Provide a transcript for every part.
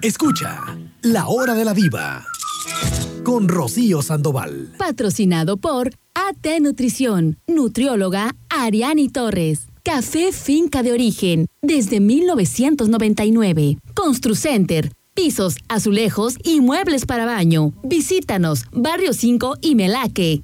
Escucha La Hora de la Diva con Rocío Sandoval. Patrocinado por AT Nutrición, nutrióloga Ariani Torres. Café Finca de Origen, desde 1999. Construcenter, pisos, azulejos y muebles para baño. Visítanos, Barrio 5 y Melaque.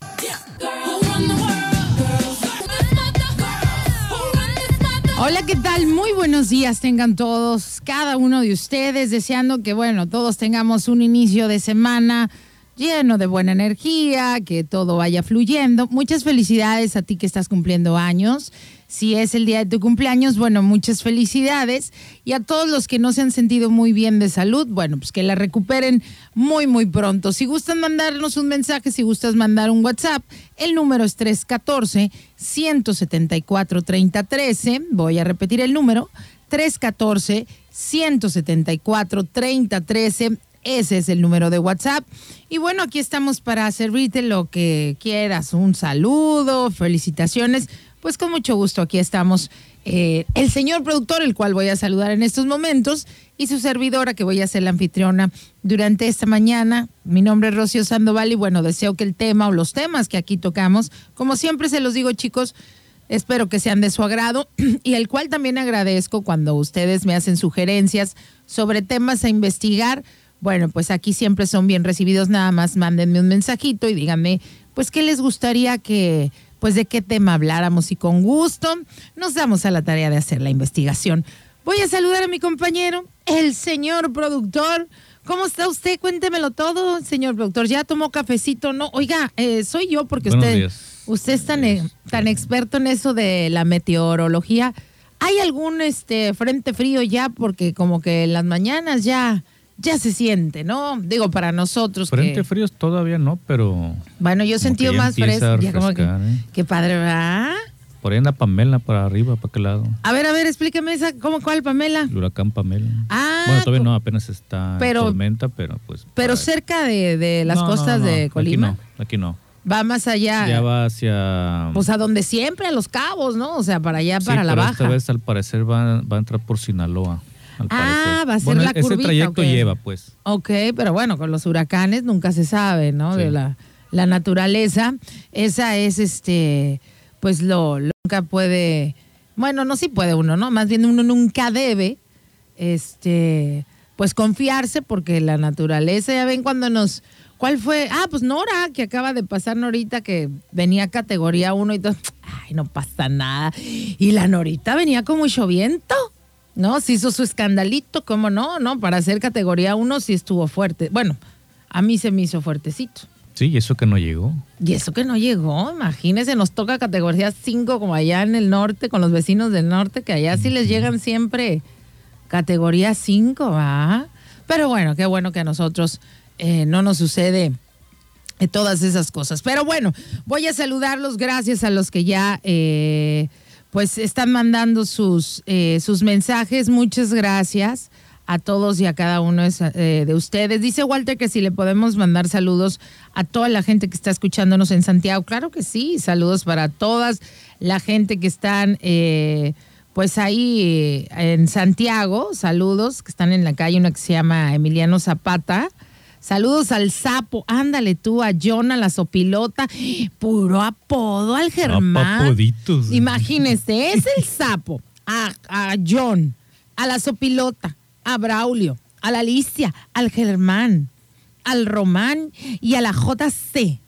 Hola, ¿qué tal? Muy buenos días tengan todos, cada uno de ustedes, deseando que, bueno, todos tengamos un inicio de semana lleno de buena energía, que todo vaya fluyendo. Muchas felicidades a ti que estás cumpliendo años. Si es el día de tu cumpleaños, bueno, muchas felicidades. Y a todos los que no se han sentido muy bien de salud, bueno, pues que la recuperen muy, muy pronto. Si gustan mandarnos un mensaje, si gustas mandar un WhatsApp, el número es 314-174-3013. Voy a repetir el número. 314-174-3013. Ese es el número de WhatsApp. Y bueno, aquí estamos para servirte lo que quieras. Un saludo, felicitaciones pues con mucho gusto aquí estamos eh, el señor productor, el cual voy a saludar en estos momentos, y su servidora, que voy a ser la anfitriona durante esta mañana. Mi nombre es Rocío Sandoval y bueno, deseo que el tema o los temas que aquí tocamos, como siempre se los digo chicos, espero que sean de su agrado y el cual también agradezco cuando ustedes me hacen sugerencias sobre temas a investigar. Bueno, pues aquí siempre son bien recibidos, nada más mándenme un mensajito y díganme, pues, ¿qué les gustaría que pues de qué tema habláramos y con gusto nos damos a la tarea de hacer la investigación. Voy a saludar a mi compañero, el señor productor. ¿Cómo está usted? Cuéntemelo todo, señor productor. ¿Ya tomó cafecito? No, oiga, eh, soy yo porque usted, usted es tan, e, tan experto en eso de la meteorología. ¿Hay algún este frente frío ya? Porque como que en las mañanas ya ya se siente, ¿no? Digo, para nosotros. Frente fríos todavía no, pero. Bueno, yo he sentido más fresco. que, ¿eh? Qué padre, ¿verdad? Por ahí en la Pamela, para arriba, para qué lado. A ver, a ver, explíqueme esa, ¿cómo cuál Pamela? El huracán Pamela. Ah. Bueno, todavía no, apenas está pero, tormenta, pero pues. Pero cerca de, de las costas de Colima. Aquí no, aquí no. Va más allá. Ya va hacia. Pues a donde siempre, a los cabos, ¿no? O sea, para allá, para la baja. Esta vez al parecer va, va a entrar por Sinaloa ah, va a ser la curvita. Ese trayecto lleva, pues. Ok, pero bueno, con los huracanes nunca se sabe, ¿no? De la, la, naturaleza. Esa es, este, pues lo, nunca puede, bueno, no sí puede uno, ¿no? Más bien uno nunca debe, este, pues confiarse porque la naturaleza, ya ven cuando nos... ¿Cuál fue? Ah, pues Nora, que acaba de pasar Norita, que venía categoría 1 y todo. Ay, no pasa nada. Y la Norita venía como lloviento. ¿No? Se hizo su escandalito, ¿cómo no? ¿No? Para ser categoría 1 sí estuvo fuerte. Bueno, a mí se me hizo fuertecito. Sí, y eso que no llegó. Y eso que no llegó, imagínese, nos toca categoría 5 como allá en el norte, con los vecinos del norte, que allá sí les llegan siempre categoría 5, ¿va? Pero bueno, qué bueno que a nosotros eh, no nos sucede eh, todas esas cosas. Pero bueno, voy a saludarlos, gracias a los que ya... Eh, pues están mandando sus, eh, sus mensajes. Muchas gracias a todos y a cada uno eh, de ustedes. Dice Walter que si le podemos mandar saludos a toda la gente que está escuchándonos en Santiago. Claro que sí, saludos para todas la gente que están eh, pues ahí en Santiago. Saludos que están en la calle, uno que se llama Emiliano Zapata. Saludos al sapo, ándale tú, a John, a la sopilota, puro apodo al Germán. Imagínese, es el sapo, a, a John, a la sopilota, a Braulio, a la Alicia, al Germán, al Román y a la JC.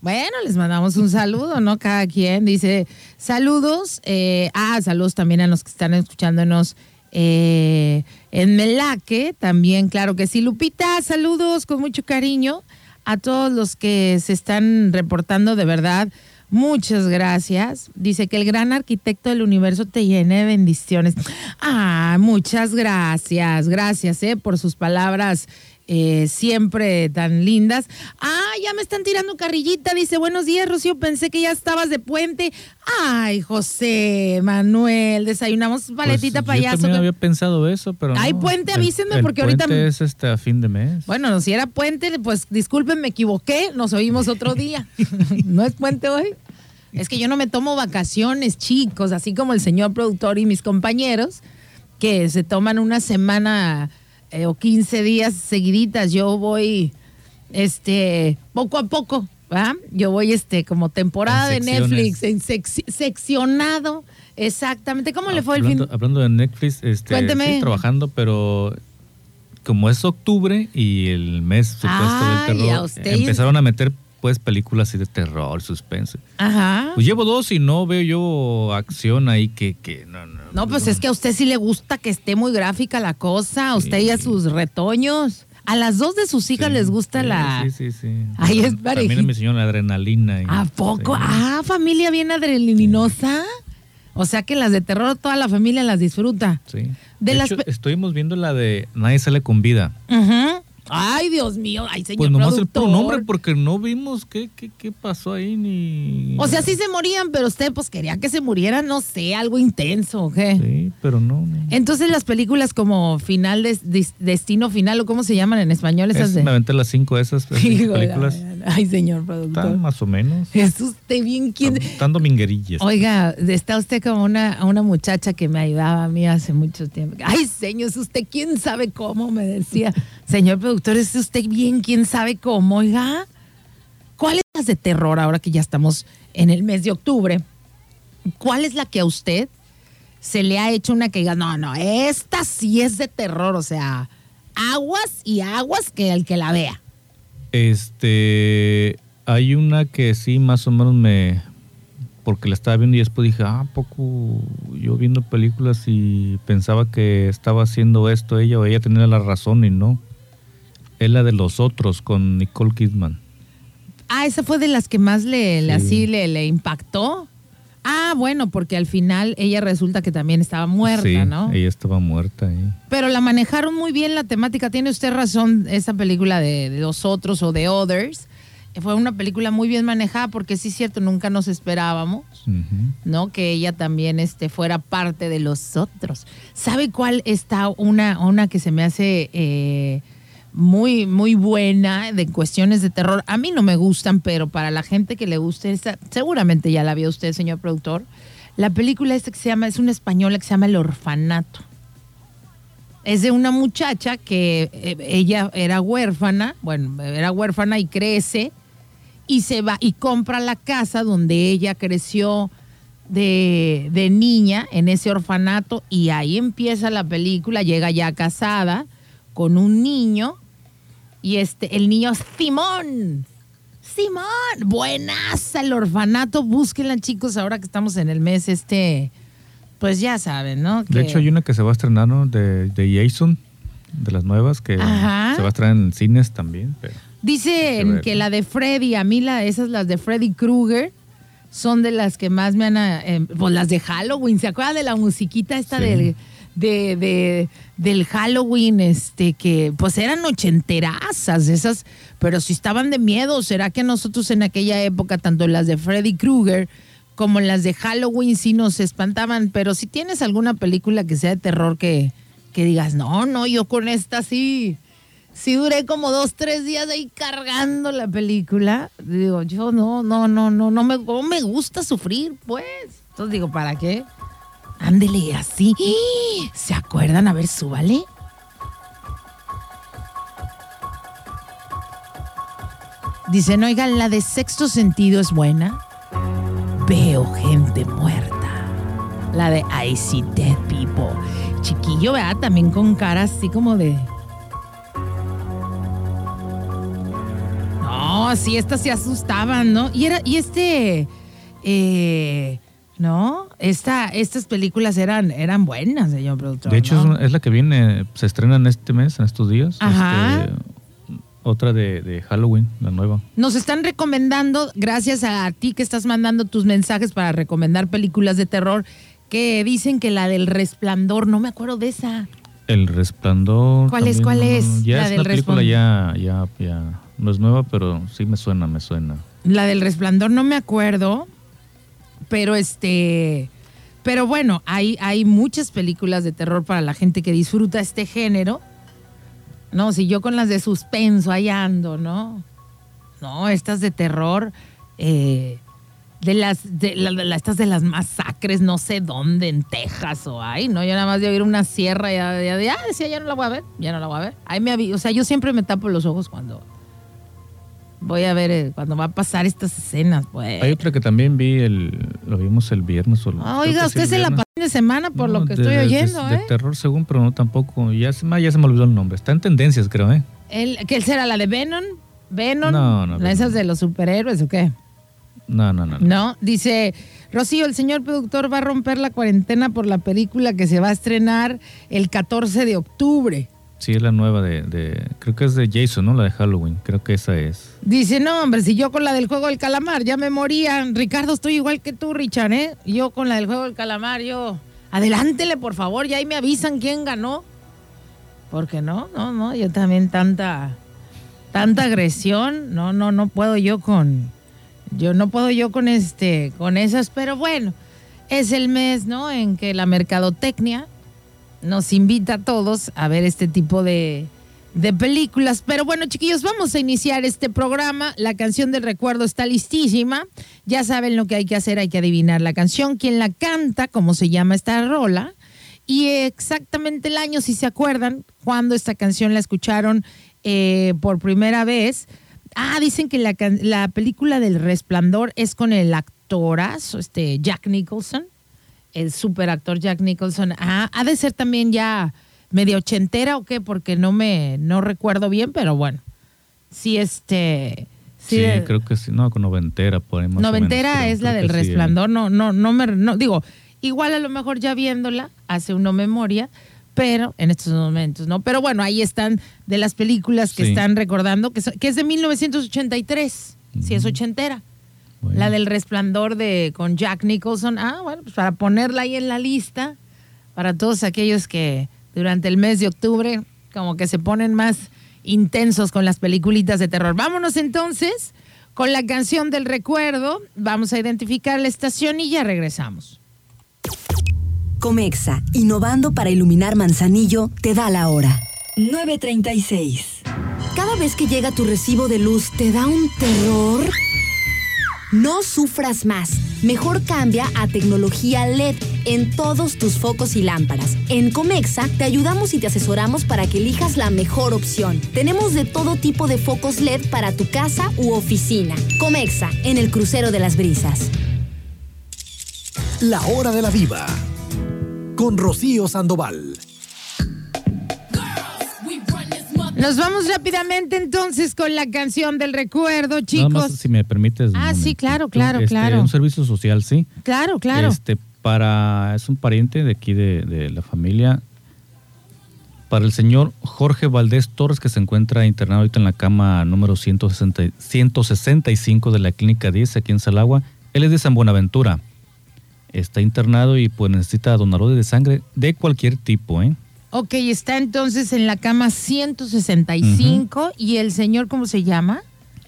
Bueno, les mandamos un saludo, ¿no? Cada quien dice saludos. Eh, ah, saludos también a los que están escuchándonos eh, en Melaque también, claro que sí. Lupita, saludos con mucho cariño a todos los que se están reportando de verdad. Muchas gracias. Dice que el gran arquitecto del universo te llene de bendiciones. Ah, muchas gracias. Gracias eh, por sus palabras eh, siempre tan lindas. Ah, ya me están tirando carrillita. Dice, buenos días, Rocío. Pensé que ya estabas de puente. Ay, José, Manuel, desayunamos paletita pues, payaso. Yo también había pensado eso, pero. Hay puente, avísenme, porque ahorita. es este a fin de mes. Bueno, si era puente, pues disculpen, me equivoqué. Nos oímos otro día. ¿No es puente hoy? Es que yo no me tomo vacaciones, chicos, así como el señor productor y mis compañeros, que se toman una semana eh, o 15 días seguiditas. Yo voy, este, poco a poco, ¿va? Yo voy, este, como temporada de. Netflix, en sec- seccionado. Exactamente. ¿Cómo le fue el fin? hablando de Netflix, este, Cuénteme. estoy trabajando, pero como es octubre y el mes supuesto del a terror, usted- empezaron a meter pues películas así de terror, suspense. Ajá. Pues llevo dos y no veo yo acción ahí que, que no, no. No, pues es que a usted sí le gusta que esté muy gráfica la cosa, a usted y a sus retoños. A las dos de sus hijas Sí, les gusta sí, la... Sí, sí, sí. Ahí es También a mi señor la adrenalina. y- ¿A poco? Ah, familia bien adrenalinosa. O sea que las de terror toda la familia las disfruta. Sí. De De, las hecho, estuvimos viendo la de Nadie sale con vida. Ujú. Ay, Dios mío, ay, señor Pues nomás el productor. puro nombre porque no vimos qué, qué, qué pasó ahí ni... O sea, sí se morían, pero usted pues quería que se murieran, no sé, algo intenso, ¿o qué? Sí, pero no. no. Entonces las películas como Final, Dis- Destino Final, o cómo se llaman en español esas Es- de... Me aventé las cinco de esas de películas. Ay, señor productor. Están más o menos. Es usted bien quien... Están dando minguerillas. Oiga, está usted como una, una muchacha que me ayudaba a mí hace mucho tiempo. Ay, señor, es usted quién sabe cómo, me decía. Señor productor, es usted bien quién sabe cómo, oiga. ¿Cuáles las de terror ahora que ya estamos en el mes de octubre? ¿Cuál es la que a usted se le ha hecho una que diga, no, no, esta sí es de terror, o sea, aguas y aguas que el que la vea? Este, hay una que sí más o menos me, porque la estaba viendo y después dije, ah, ¿a poco yo viendo películas y pensaba que estaba haciendo esto ella o ella tenía la razón y no. Es la de los otros con Nicole Kidman. Ah, esa fue de las que más le, le- Sí. así le, le impactó. Ah, bueno, porque al final ella resulta que también estaba muerta, sí, ¿no? ella estaba muerta ahí. Pero la manejaron muy bien la temática. Tiene usted razón, esa película de, de los otros o de Others. eh, Fue una película muy bien manejada porque sí es cierto, nunca nos esperábamos. ¿no? Que ella también este, fuera parte de los otros. ¿Sabe cuál está una, una que se me hace eh, muy, muy buena de cuestiones de terror? A mí no me gustan, pero para la gente que le guste, esa, seguramente ya la vio usted, señor productor. La película esta que se llama, es una española que se llama El Orfanato. Es de una muchacha que eh, ella era huérfana, bueno, era huérfana y crece y se va y compra la casa donde ella creció de, de niña en ese orfanato y ahí empieza la película, llega ya casada con un niño y este el niño Simón. Simón, buenas el orfanato, búsquenla chicos ahora que estamos en el mes este pues ya saben, ¿no? De Que- hecho, hay una que se va a estrenar, ¿no? De, de Jason, de las nuevas, que Ajá. se va a estrenar en cines también. Pero Dicen que la de Freddy, a mí la, esas las de Freddy Krueger son de las que más me han, eh, pues las de Halloween, ¿se acuerda de la musiquita esta Sí. del, de, de- del Halloween, este, que pues eran ochenterazas esas, pero si estaban de miedo, ¿será que nosotros en aquella época, tanto las de Freddy Krueger como las de Halloween sí nos espantaban? Pero si tienes alguna película que sea de terror que, que digas, no, no, yo con esta sí, sí duré como dos, tres días ahí cargando la película. Digo, yo no, no, no, no, no me, no me gusta sufrir, pues. Entonces digo, ¿para qué? Ándele así. ¿Se acuerdan? A ver, súbale. Dicen, oigan, la de sexto sentido es buena. Veo gente muerta. La de I see dead people. Chiquillo, ¿verdad? También con cara así como de. No, sí, estas se asustaban, ¿no? Y era, y este. eh, ¿No? Esta, estas películas eran, eran buenas, señor productor. De hecho, ¿no? es, una- es la que viene, se estrena en este mes, en estos días. Ajá. Este, otra de, de Halloween, la nueva. Nos están recomendando, gracias a ti que estás mandando tus mensajes para recomendar películas de terror, que dicen que la del resplandor, no me acuerdo de esa. El Resplandor. ¿Cuál es, también, cuál no, es? Ya La es del una película Resplandor. ya, ya, ya. No es nueva, pero sí me suena, me suena. La del resplandor no me acuerdo, pero este, pero bueno, hay, hay muchas películas de terror para la gente que disfruta este género. No, si yo con las de suspenso ahí ando, ¿no? No, estas de terror, eh, de las, de, estas de las masacres, no sé dónde, en Texas o ahí, ¿no? Yo nada más de oír una sierra ya, ya, ya decía, ya no la voy a ver, ya no la voy a ver. Ahí me o sea, yo siempre me tapo los ojos cuando voy a ver, eh, cuando va a pasar estas escenas, pues. Hay otra que también vi, el, lo vimos el viernes. O el- Ah, Oiga, que usted se la pasó de semana por No, lo que de- estoy oyendo, de, ¿eh? terror según, pero no tampoco. Ya se, me- ya se me olvidó el nombre. Está en tendencias, creo, ¿eh? El, ¿Qué será la de Venom? ¿Venom? No, no, ¿La ¿Esas de los superhéroes o qué? No, no, no. no. No, dice Rocío, el señor productor va a romper la cuarentena por la película que se va a estrenar el 14 de octubre. Sí, es la nueva de, Creo que es de Jason, ¿no? La de Halloween. Creo que esa es. Dice, no, hombre, si yo con la del juego del calamar ya me moría. Ricardo, estoy igual que tú, Richard, ¿eh? Yo con la del juego del calamar, yo... Adelántele, por favor, y ahí me avisan quién ganó. Porque no, no, no, yo también tanta... Tanta agresión, no, no, no puedo yo con... Yo no puedo yo con este, con esas, pero bueno, es el mes, ¿no? En que la mercadotecnia nos invita a todos a ver este tipo de, de películas. Pero bueno, chiquillos, vamos a iniciar este programa. La canción del recuerdo está listísima. Ya saben lo que hay que hacer, hay que adivinar la canción, quién la canta, cómo se llama esta rola. Y exactamente el año, si se acuerdan, cuando esta canción la escucharon eh, por primera vez. Ah, dicen que la, la película del Resplandor es con el actorazo, este Jack Nicholson el super actor Jack Nicholson. Ah, ha de ser también ya medio ochentera o qué, porque no me no recuerdo bien, pero bueno. Sí, este. Sí, creo que sí. No, con noventera, por ahí más o menos, Noventera creo. es la Creo del sí, ¿eh? resplandor. No, no, no me no, digo, igual a lo mejor ya viéndola, hace uno memoria, pero en estos momentos, ¿no? Pero bueno, ahí están de las películas que Sí. están recordando, que, son- que es de 1983, si es ochentera. Bueno. La del resplandor de con Jack Nicholson. Ah, bueno, pues para ponerla ahí en la lista, para todos aquellos que durante el mes de octubre como que se ponen más intensos con las peliculitas de terror. Vámonos entonces con la canción del recuerdo. Vamos a identificar la estación y ya regresamos. Comexa, innovando para iluminar Manzanillo, te da la hora. 9.36. Cada vez que llega tu recibo de luz, ¿te da un terror? No sufras más. Mejor cambia a tecnología LED en todos tus focos y lámparas. En Comexa te ayudamos y te asesoramos para que elijas la mejor opción. Tenemos de todo tipo de focos LED para tu casa u oficina. Comexa, en el crucero de las brisas. La hora de la diva. Con Rocío Sandoval. Nos vamos rápidamente entonces con la canción del recuerdo, Nada chicos. más, si me permites. Ah, sí, claro, claro, Este, claro. Un servicio social, sí. Claro, claro. Este, para, es un pariente de aquí de, de la familia. Para el señor Jorge Valdés Torres, que se encuentra internado ahorita en la cama número 160 y- 165 de la Clínica 10, aquí en Salagua. Él es de San Buenaventura. Está internado y pues necesita donadores de sangre de cualquier tipo, ¿eh? Ok, está entonces en la cama 165 y el señor, ¿cómo se llama?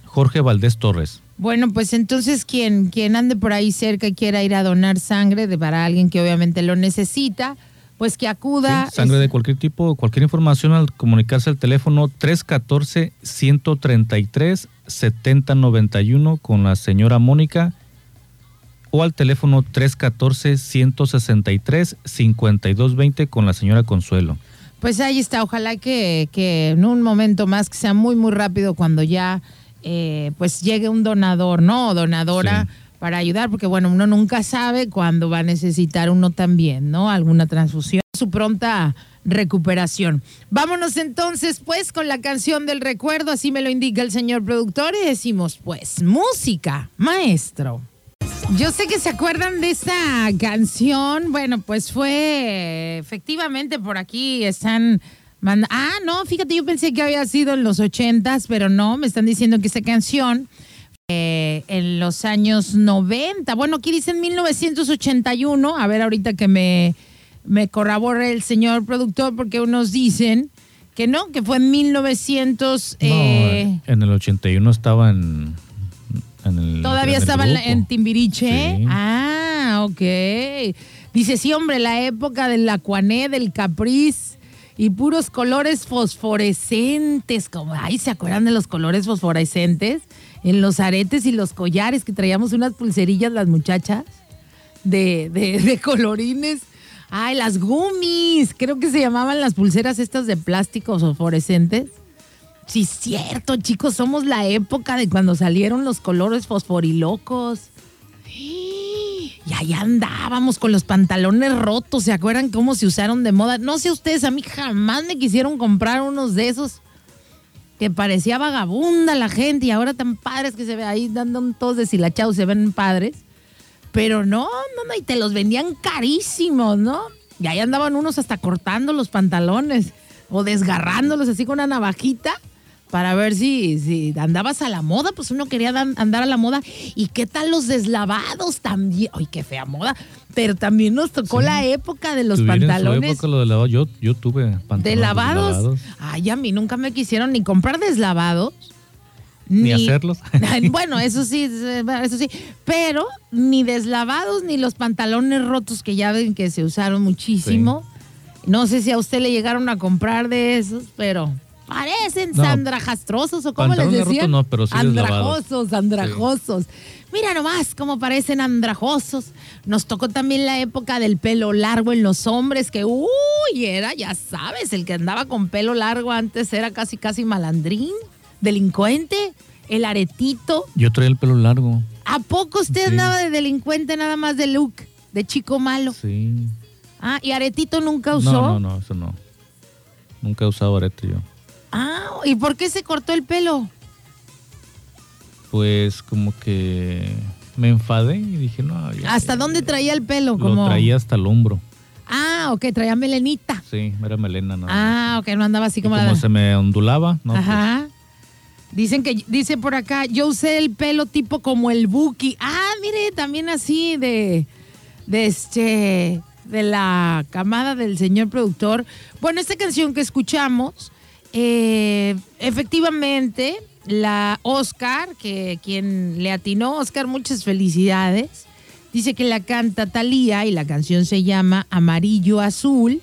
Jorge Valdés Torres. Bueno, pues entonces quien, quien ande por ahí cerca y quiera ir a donar sangre de, para alguien que obviamente lo necesita, pues que acuda. Sí, sangre Es- de cualquier tipo, cualquier información al comunicarse al teléfono 314-133-7091 con la señora Mónica o al teléfono 314-163-5220 con la señora Consuelo. Pues ahí está, ojalá que, que en un momento más, que sea muy, muy rápido cuando ya eh, pues llegue un donador, ¿no? O donadora Sí. para ayudar, porque bueno, uno nunca sabe cuándo va a necesitar uno también, ¿no? Alguna transfusión, su pronta recuperación. Vámonos entonces pues con la canción del recuerdo, así me lo indica el señor productor y decimos pues música, maestro. Yo sé que se acuerdan de esta canción. Bueno, pues fue efectivamente por aquí están manda- Ah, no, fíjate, yo pensé que había sido en los ochentas, pero no, me están diciendo que esta canción eh, en los años 90. Bueno, aquí dicen 1981. A ver, ahorita que me, me corrobore el señor productor, porque unos dicen que no, que fue en 1900. eh, No, en el 81 estaba en, en el Todavía estaba en, Timbiriche. Sí. Ah, ok. Dice, sí, hombre, la época del Aquané, del Capriz y puros colores fosforescentes, como, ay, ¿se acuerdan de los colores fosforescentes? En los aretes y los collares que traíamos unas pulserillas las muchachas de, de, de colorines. Ay, las gummies, creo que se llamaban las pulseras estas de plástico fosforescentes. Sí, cierto, chicos, somos la época de cuando salieron los colores fosforilocos. Y ahí andábamos con los pantalones rotos, ¿se acuerdan cómo se usaron de moda? No sé ustedes, a mí jamás me quisieron comprar unos de esos que parecía vagabunda la gente y ahora tan padres que se ve ahí dando todos deshilachados, se ven padres. Pero no, no, no, y te los vendían carísimos, ¿no? Y ahí andaban unos hasta cortando los pantalones o desgarrándolos así con una navajita para ver si, si andabas a la moda, pues uno quería dan- andar a la moda. ¿Y qué tal los deslavados también? Ay, qué fea moda. Pero también nos tocó Sí. la época de los ¿Tuvieron en su pantalones época lo de lavado? Yo, yo tuve pantalones de lavados. deslavados. Ay, a mí nunca me quisieron ni comprar deslavados. Ni hacerlos. Bueno, eso sí, eso sí. Pero ni deslavados ni los pantalones rotos que ya ven que se usaron muchísimo. No sé si a usted le llegaron a comprar de esos, pero parecen No. sandrajastrosos o como les decían. no, pero sí. Andrajosos, andrajosos. Mira nomás cómo parecen andrajosos. Nos tocó también la época del pelo largo en los hombres, que uy, era, ya sabes, el que andaba con pelo largo antes era casi, casi malandrín, delincuente, el aretito. Yo traía el pelo largo. ¿A poco usted Sí. andaba de delincuente nada más de look, de chico malo? Sí. Ah, y aretito nunca usó. No, no, no, eso no. Nunca he usado arete yo. Ah, ¿y por qué se cortó el pelo? Pues como que me enfadé y dije, no. ya- ¿Hasta dónde traía el pelo? Lo Como... traía hasta el hombro. Ah, ok, traía melenita. Sí, era melena. No, Ah, ok, no andaba así Y como, como la- se me ondulaba, ¿no? Pues, Ajá. Dicen que, dice por acá, yo usé el pelo tipo como el Buki. Ah, mire, también así de, de este, de la camada del señor productor. Bueno, esta canción que escuchamos, eh, efectivamente, la Oscar, que quien le atinó, Oscar, muchas felicidades. Dice que la canta Thalía y la canción se llama Amarillo Azul.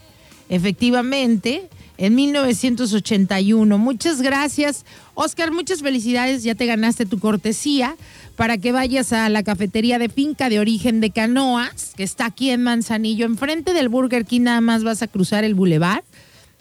Efectivamente, en 1981. Muchas gracias, Oscar. Muchas felicidades. Ya te ganaste tu cortesía para que vayas a la cafetería de finca de origen de Canoas, que está aquí en Manzanillo, enfrente del Burger King. Nada más vas a cruzar el bulevar.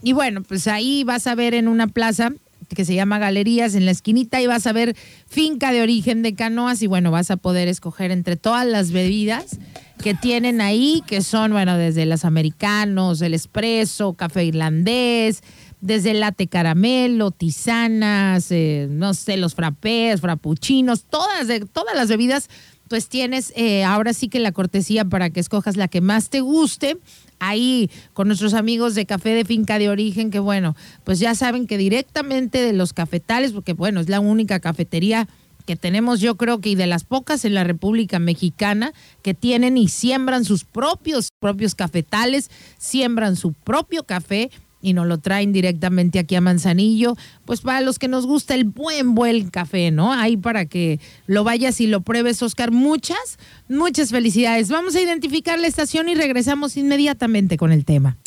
Y bueno, pues ahí vas a ver en una plaza que se llama Galerías en la esquinita y vas a ver finca de origen de canoas y bueno, vas a poder escoger entre todas las bebidas que tienen ahí, que son, bueno, desde los americanos, el espresso, café irlandés, desde el latte caramelo, tisanas, eh, no sé, los frappés, frappuccinos, todas, todas las bebidas, pues tienes eh, ahora sí que la cortesía para que escojas la que más te guste ahí con nuestros amigos de Café de Finca de Origen, que bueno, pues ya saben que directamente de los cafetales, porque bueno, es la única cafetería que tenemos yo creo que y de las pocas en la República Mexicana que tienen y siembran sus propios propios cafetales, siembran su propio café y nos lo traen directamente aquí a Manzanillo, pues para los que nos gusta el buen buen café, ¿no? Ahí para que lo vayas y lo pruebes, Oscar. Muchas, muchas felicidades. Vamos a identificar la estación y regresamos inmediatamente con el tema.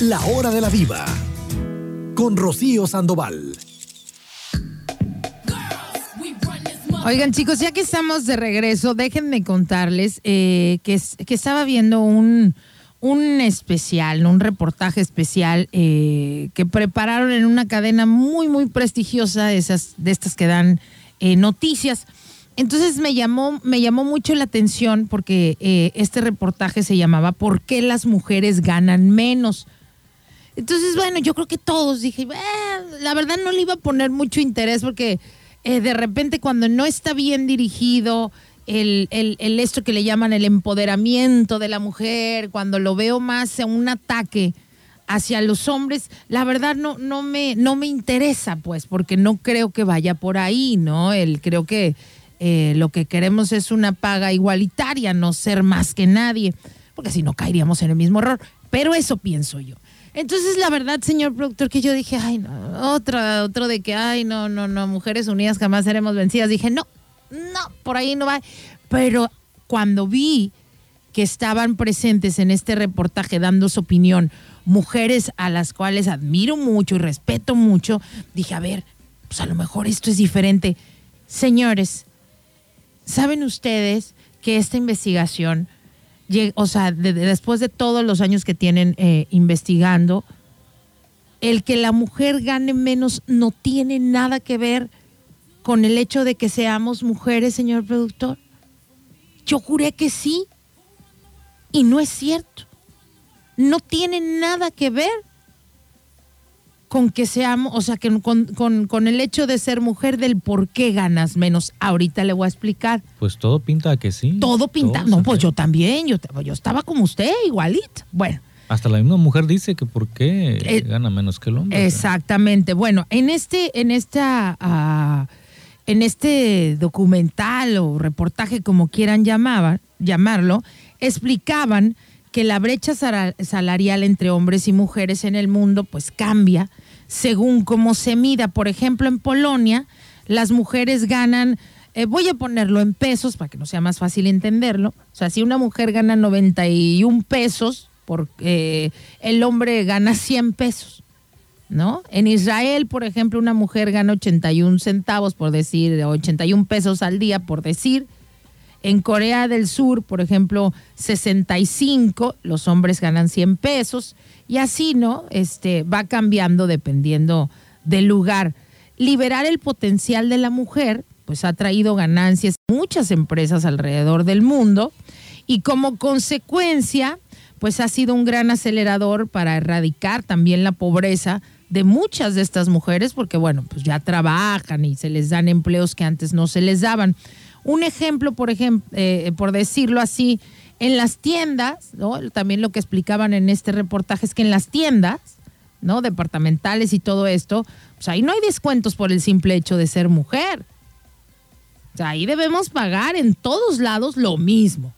La hora de la diva. Con Rocío Sandoval. Oigan, chicos, ya que estamos de regreso, déjenme contarles eh, que, que estaba viendo un, un especial, un reportaje especial eh, que prepararon en una cadena muy, muy prestigiosa de, esas, de estas que dan eh, noticias. Entonces me llamó, me llamó mucho la atención porque eh, este reportaje se llamaba ¿Por qué las mujeres ganan menos? Entonces, bueno, yo creo que todos dije, "Eh, la verdad no le iba a poner mucho interés porque de repente cuando no está bien dirigido el, el- esto que le llaman el empoderamiento de la mujer, cuando lo veo más en un ataque hacia los hombres, la verdad no, no, me, no me interesa, pues, porque no creo que vaya por ahí, ¿no? El, creo que eh, lo que queremos es una paga igualitaria, no ser más que nadie, porque si no caeríamos en el mismo error. Pero eso pienso yo. Entonces, la verdad, señor productor, que yo dije, ay, no, otra, otro de que, ay, no, no, no, mujeres unidas jamás seremos vencidas. Dije, no, no, por ahí no va. Pero cuando vi que estaban presentes en este reportaje dando su opinión, mujeres a las cuales admiro mucho y respeto mucho, dije, a ver, pues a lo mejor esto es diferente. Señores, ¿saben ustedes que esta investigación, o sea, después de todos los años que tienen eh, investigando, el que la mujer gane menos no tiene nada que ver con el hecho de que seamos mujeres, señor productor? Yo juré que sí. Y no es cierto. No tiene nada que ver con que seamos, o sea, que con, el hecho de ser mujer del por qué ganas menos. Ahorita le voy a explicar. Pues todo pinta que sí. Todo pinta. no, pues yo también. Yo, yo estaba como usted, igualito. Bueno. Hasta la misma mujer dice que por qué eh, gana menos que el hombre. Exactamente. Bueno, en este, en esta, ah, en este documental o reportaje, como quieran llamarlo, explicaban que la brecha salarial entre hombres y mujeres en el mundo pues cambia según cómo se mida. Por ejemplo, en Polonia las mujeres ganan, eh, voy a ponerlo en pesos para que no sea más fácil entenderlo, o sea, si una mujer gana 91 pesos, porque el hombre gana 100 pesos, ¿no? En Israel, por ejemplo, una mujer gana 81 centavos, por decir, 81 pesos al día, por decir. En Corea del Sur, por ejemplo, 65, los hombres ganan 100 pesos y así, ¿no? Este va cambiando dependiendo del lugar. Liberar el potencial de la mujer, pues ha traído ganancias a muchas empresas alrededor del mundo y como consecuencia, pues ha sido un gran acelerador para erradicar también la pobreza de muchas de estas mujeres, porque bueno, pues ya trabajan y se les dan empleos que antes no se les daban. Un ejemplo, por ejemplo, eh, por decirlo así, en las tiendas, ¿no? también lo que explicaban en este reportaje es que en las tiendas, ¿no? Departamentales y todo esto, pues ahí no hay descuentos por el simple hecho de ser mujer. O sea, ahí debemos pagar en todos lados lo mismo.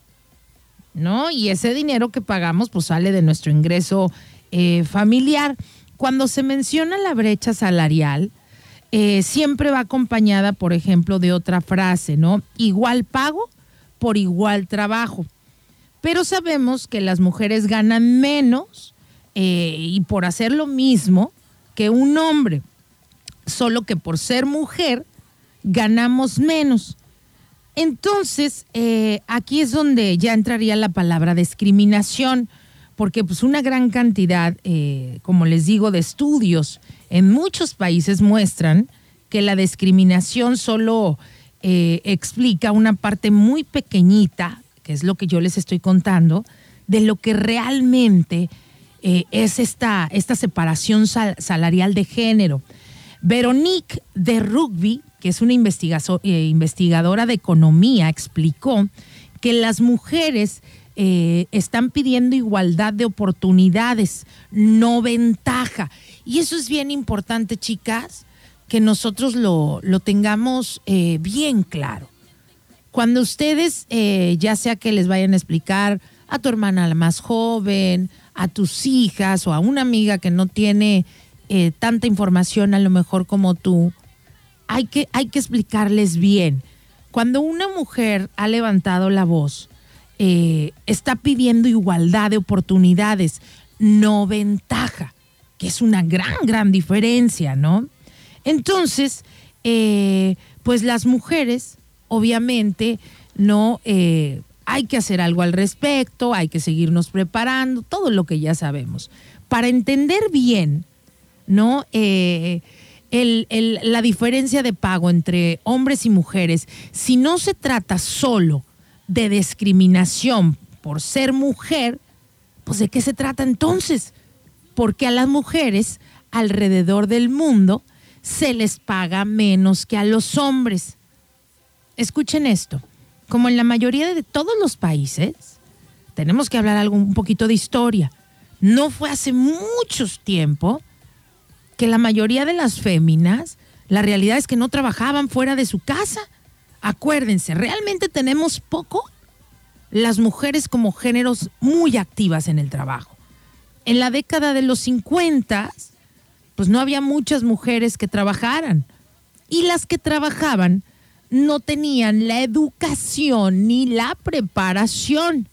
¿no? Y ese dinero que pagamos pues sale de nuestro ingreso eh, familiar. Cuando se menciona la brecha salarial, eh, siempre va acompañada, por ejemplo, de otra frase, ¿no? Igual pago por igual trabajo. Pero sabemos que las mujeres ganan menos eh, y por hacer lo mismo que un hombre, solo que por ser mujer ganamos menos. Entonces, eh, aquí es donde ya entraría la palabra discriminación, porque pues una gran cantidad, eh, como les digo, de estudios en muchos países muestran que la discriminación solo eh, explica una parte muy pequeñita, que es lo que yo les estoy contando, de lo que realmente es esta, esta separación salarial de género. Veronique de Rugby que es una eh, investigadora de economía, explicó que las mujeres eh, están pidiendo igualdad de oportunidades, no ventaja. Y eso es bien importante, chicas, que nosotros lo, tengamos eh, bien claro. Cuando ustedes, ya sea que les vayan a explicar a tu hermana la más joven, a tus hijas o a una amiga que no tiene tanta información a lo mejor como tú, hay que, hay que explicarles bien. Cuando una mujer ha levantado la voz, eh, está pidiendo igualdad de oportunidades, no ventaja, que es una gran, gran diferencia, ¿no? Entonces, eh, pues las mujeres, obviamente, no eh, hay que hacer algo al respecto, hay que seguirnos preparando, todo lo que ya sabemos. Para entender bien, ¿no? la diferencia de pago entre hombres y mujeres, si no se trata solo de discriminación por ser mujer, pues de qué se trata entonces? Porque a las mujeres alrededor del mundo se les paga menos que a los hombres. Escuchen esto, como en la mayoría de todos los países, tenemos que hablar algo un poquito de historia. No fue hace mucho tiempo que la mayoría de las féminas, la realidad es que no trabajaban fuera de su casa. Acuérdense, realmente tenemos poco las mujeres como géneros muy activas en el trabajo. En la década de los 50, pues no había muchas mujeres que trabajaran. Y las que trabajaban no tenían la educación ni la preparación.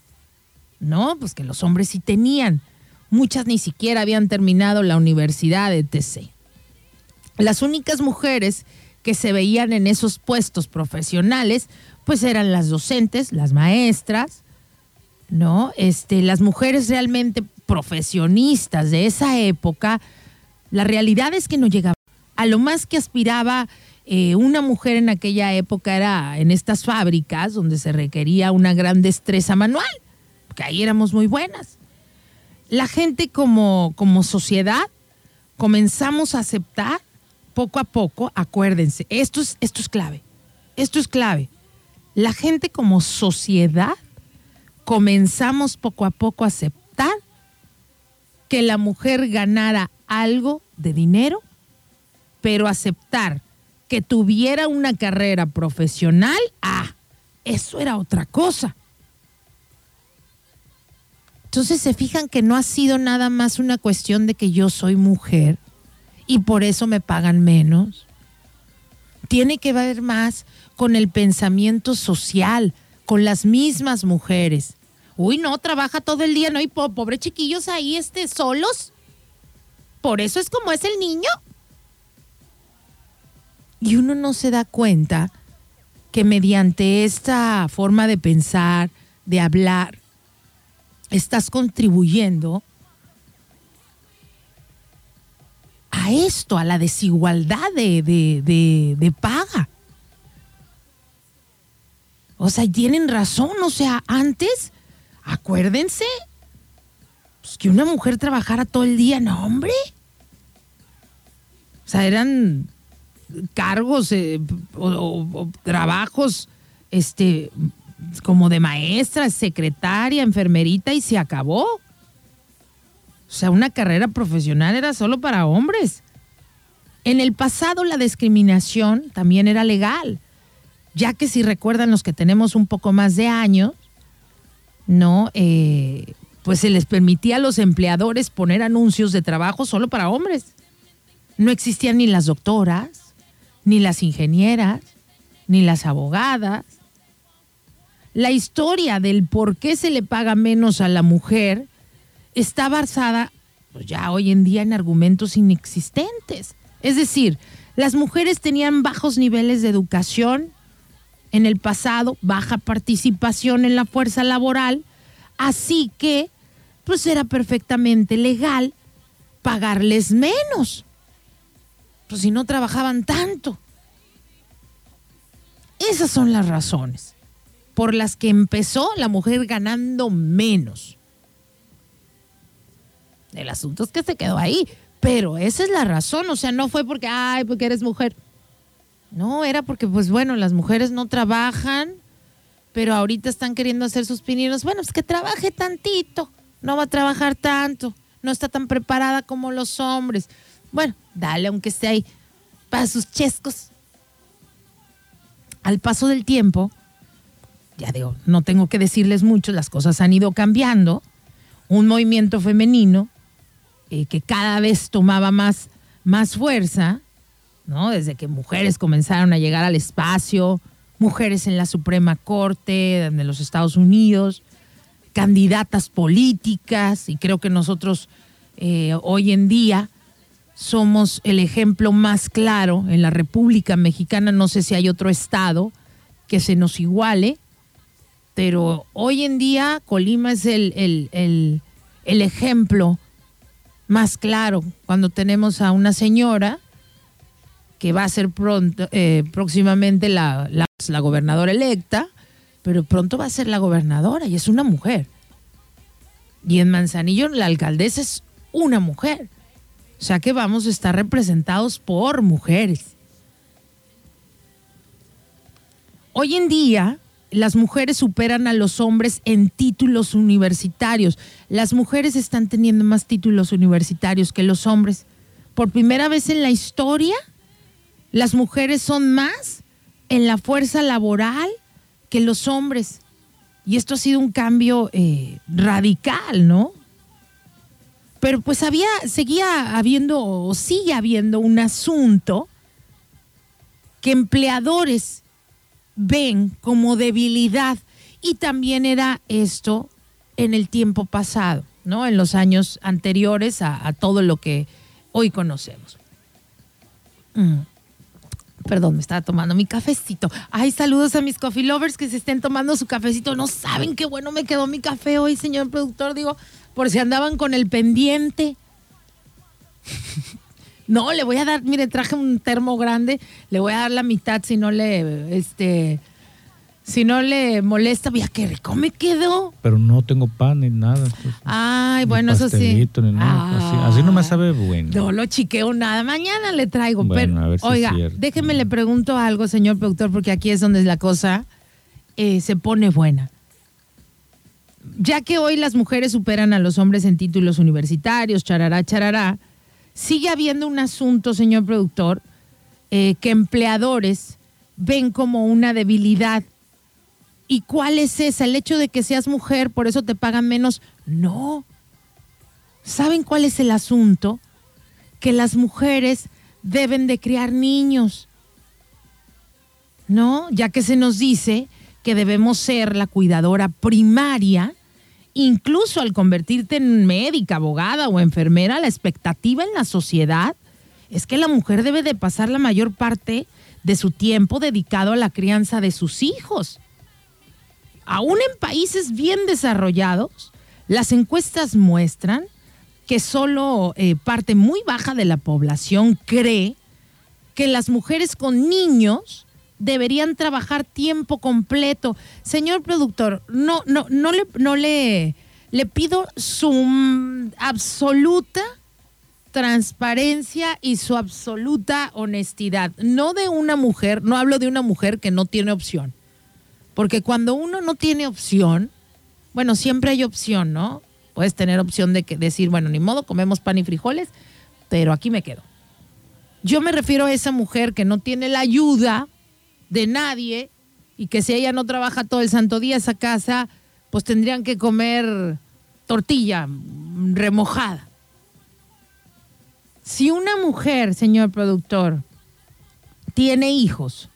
¿no? Pues que los hombres sí tenían. Muchas ni siquiera habían terminado la universidad, etc. Las únicas mujeres que se veían en esos puestos profesionales, pues eran las docentes, las maestras, ¿no? Este, las mujeres realmente profesionistas de esa época, la realidad es que no llegaban. A lo más que aspiraba eh, una mujer en aquella época era en estas fábricas donde se requería una gran destreza manual, porque ahí éramos muy buenas. La gente como, como sociedad comenzamos a aceptar poco a poco, acuérdense, esto es, esto es clave, esto es clave. La gente como sociedad comenzamos poco a poco a aceptar que la mujer ganara algo de dinero, pero aceptar que tuviera una carrera profesional, ah, eso era otra cosa. Entonces se fijan que no ha sido nada más una cuestión de que yo soy mujer y por eso me pagan menos. Tiene que ver más con el pensamiento social, con las mismas mujeres. Uy, no, trabaja todo el día, no hay pobres chiquillos ahí este, solos. Por eso es como es el niño y uno no se da cuenta que mediante esta forma de pensar, de hablar, estás contribuyendo a esto, a la desigualdad de, de, paga. O sea, tienen razón, o sea, antes, acuérdense, pues, que una mujer trabajara todo el día, no, hombre. O sea, eran cargos eh, o, trabajos este, como de maestra, secretaria, enfermerita y se acabó. O sea, una carrera profesional era solo para hombres. En el pasado la discriminación también era legal, ya que si recuerdan los que tenemos un poco más de años, ¿no? Eh, pues se les permitía a los empleadores poner anuncios de trabajo solo para hombres. No existían ni las doctoras, ni las ingenieras, ni las abogadas. La historia del por qué se le paga menos a la mujer está basada pues ya hoy en día en argumentos inexistentes. Es decir, las mujeres tenían bajos niveles de educación en el pasado, baja participación en la fuerza laboral, así que pues era perfectamente legal pagarles menos pues si no trabajaban tanto. Esas son las razones por las que empezó la mujer ganando menos. El asunto es que se quedó ahí, pero esa es la razón, o sea, no fue porque, ay, porque eres mujer. No, era porque, pues bueno, las mujeres no trabajan, pero ahorita están queriendo hacer sus pininos. Bueno, pues que trabaje tantito, no va a trabajar tanto, no está tan preparada como los hombres. Bueno, dale aunque esté ahí para sus chescos. Al paso del tiempo, ya digo, no tengo que decirles mucho, las cosas han ido cambiando. Un movimiento femenino eh, que cada vez tomaba más, más fuerza, ¿no? Desde que mujeres comenzaron a llegar al espacio, mujeres en la Suprema Corte de los Estados Unidos, candidatas políticas, y creo que nosotros eh, hoy en día somos el ejemplo más claro en la República Mexicana. No sé si hay otro estado que se nos iguale, pero hoy en día Colima es el, el, ejemplo más claro cuando tenemos a una señora que va a ser pronto, eh, próximamente la, la gobernadora electa, pero pronto va a ser la gobernadora y es una mujer. Y en Manzanillo la alcaldesa es una mujer. O sea que vamos a estar representados por mujeres. Hoy en día, las mujeres superan a los hombres en títulos universitarios. Las mujeres están teniendo más títulos universitarios que los hombres. Por primera vez en la historia, las mujeres son más en la fuerza laboral que los hombres. Y esto ha sido un cambio eh, radical, ¿no? Pero pues había, seguía habiendo o sigue habiendo un asunto que empleadores ven como debilidad y también era esto en el tiempo pasado, ¿no? En los años anteriores a, todo lo que hoy conocemos. Mm. Perdón, me estaba tomando mi cafecito. Ay, saludos a mis coffee lovers que se estén tomando su cafecito. No saben qué bueno me quedó mi café hoy, señor productor. Digo, por si andaban con el pendiente. No, le voy a dar, mire, traje un termo grande, le voy a dar la mitad si no le, este, si no le molesta. Mira, qué rico me quedó. Pero no tengo pan ni nada. Ay, ni bueno, eso sí. ni nada, así, así no me Ah. sabe bueno. No lo chiqueo nada. Mañana le traigo. Bueno, pero, a ver si oiga, déjeme le pregunto algo, señor productor, porque aquí es donde la cosa eh, se pone buena. Ya que hoy las mujeres superan a los hombres en títulos universitarios, charará, charará, sigue habiendo un asunto, señor productor, eh, que empleadores ven como una debilidad. ¿Y cuál es esa? El hecho de que seas mujer, por eso te pagan menos. No. ¿Saben cuál es el asunto? Que las mujeres deben de criar niños. ¿No? Ya que se nos dice que debemos ser la cuidadora primaria, incluso al convertirte en médica, abogada o enfermera, la expectativa en la sociedad es que la mujer debe de pasar la mayor parte de su tiempo dedicado a la crianza de sus hijos. Aún en países bien desarrollados, las encuestas muestran que solo eh, parte muy baja de la población cree que las mujeres con niños deberían trabajar tiempo completo. Señor productor, no, no, no le, no le, le pido su mm, absoluta transparencia y su absoluta honestidad. No de una mujer, no hablo de una mujer que no tiene opción. Porque cuando uno no tiene opción, bueno, siempre hay opción, ¿no? Puedes tener opción de que decir, bueno, ni modo, comemos pan y frijoles, pero aquí me quedo. Yo me refiero a esa mujer que no tiene la ayuda de nadie y que si ella no trabaja todo el santo día esa casa, pues tendrían que comer tortilla remojada. Si una mujer, señor productor, tiene hijos,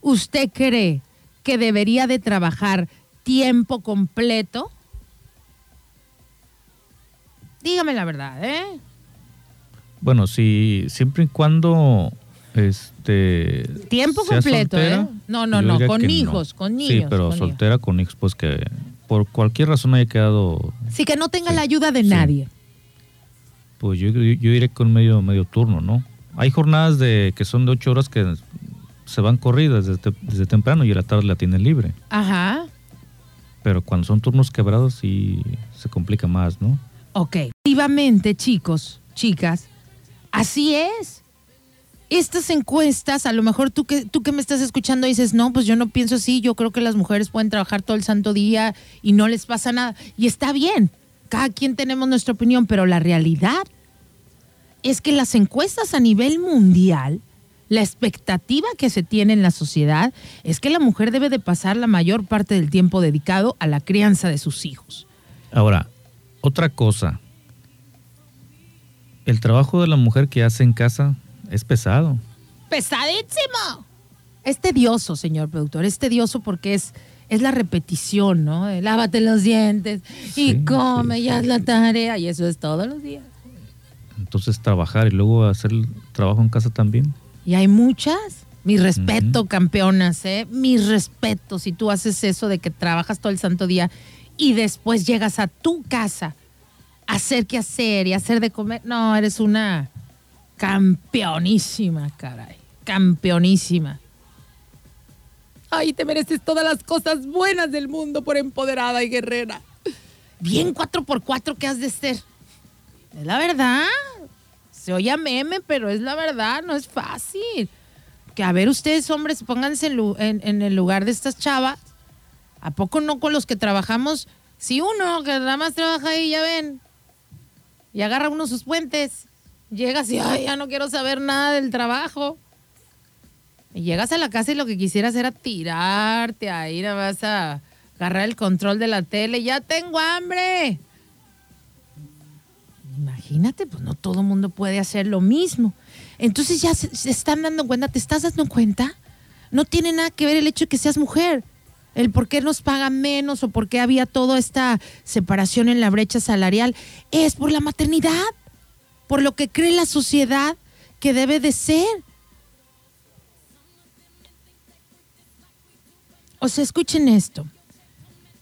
¿usted cree que debería de trabajar tiempo completo? Dígame la verdad, ¿eh? Bueno, sí, siempre y cuando este Tiempo completo, soltera, ¿eh? No, no, no, con hijos, con Sí, niños, pero con soltera con hijos, pues que por cualquier razón haya quedado, Sí, que no tenga Sí, la ayuda de sí. nadie. pues yo, yo, que un medio, medio turno, ¿no? Hay jornadas de que son de ocho horas que se van corridas desde, desde temprano y a la tarde la tienen libre. Ajá. Pero cuando son turnos quebrados sí se complica más, ¿no? Ok. Efectivamente, chicos, chicas, así es. Estas encuestas, a lo mejor tú que, tú que me estás escuchando dices, no, pues yo no pienso así, yo creo que las mujeres pueden trabajar todo el santo día y no les pasa nada. Y está bien, cada quien tenemos nuestra opinión, pero la realidad es que las encuestas a nivel mundial, la expectativa que se tiene en la sociedad es que la mujer debe de pasar la mayor parte del tiempo dedicado a la crianza de sus hijos. Ahora, otra cosa. El trabajo de la mujer que hace en casa es pesado. pesadísimo. Es tedioso, señor productor, es tedioso porque es, es la repetición, ¿no? De lávate los dientes y Sí, come, sí, ya sí. es la tarea, y eso es todos los días. Entonces trabajar y luego hacer el trabajo en casa también. Y hay muchas. Mi respeto, campeonas, ¿eh? Mi respeto si tú haces eso de que trabajas todo el santo día y después llegas a tu casa a hacer que hacer y hacer de comer. No, eres una campeonísima, caray. Campeonísima. Ay, te mereces todas las cosas buenas del mundo por empoderada y guerrera. Bien 4x4 que has de ser. Es la verdad. Se oye a meme, pero es la verdad, no es fácil. Que a ver, ustedes hombres, pónganse en, en el lugar de estas chavas. ¿A poco no con los que trabajamos? Si uno que nada más trabaja ahí, ya ven, y agarra uno sus puentes, llegas y, ay, ya no quiero saber nada del trabajo. Llegas a la casa y lo que quisieras era tirarte ahí, nada más a agarrar el control de la tele. ¡Ya tengo hambre! Imagínate, pues no todo mundo puede hacer lo mismo. Entonces ya se, se están dando cuenta, ¿te estás dando cuenta? No tiene nada que ver el hecho de que seas mujer. el por qué nos pagan menos o por qué había toda esta separación en la brecha salarial, es por la maternidad, por lo que cree la sociedad que debe de ser. O sea, escuchen esto.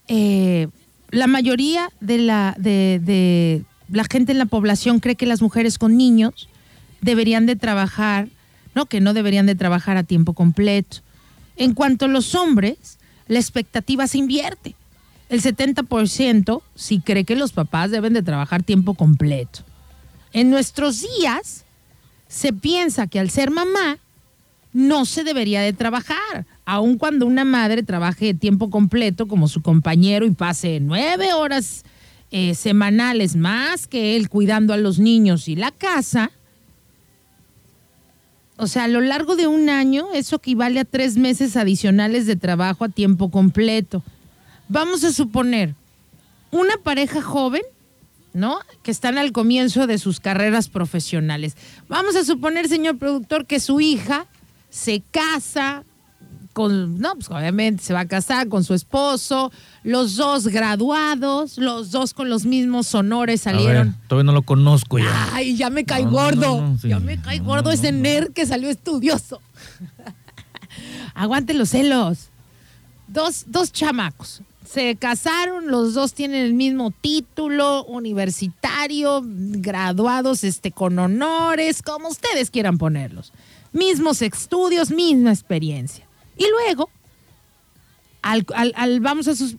Eh, la mayoría de la, de, de la gente en la población cree que las mujeres con niños deberían de trabajar, no, que no deberían de trabajar a tiempo completo. En cuanto a los hombres, la expectativa se invierte. El 70% sí cree que los papás deben de trabajar tiempo completo. En nuestros días se piensa que al ser mamá no se debería de trabajar, aun cuando una madre trabaje tiempo completo como su compañero y pase nueve horas eh, semanales más que él cuidando a los niños y la casa. O sea, a lo largo de un año eso equivale a tres meses adicionales de trabajo a tiempo completo. Vamos a suponer una pareja joven, ¿no? Que están al comienzo de sus carreras profesionales. Vamos a suponer, señor productor, que su hija se casa, con, no, pues obviamente se va a casar con su esposo, los dos graduados, los dos con los mismos honores salieron. todavía no lo conozco ya. Ay, ya me cae gordo, ya me cae gordo ese nerd que salió estudioso. Aguante los celos. Dos, dos chamacos. Se casaron, los dos tienen el mismo título universitario, graduados este, con honores, como ustedes quieran ponerlos. Mismos estudios, misma experiencia. Y luego, al, vamos a sus,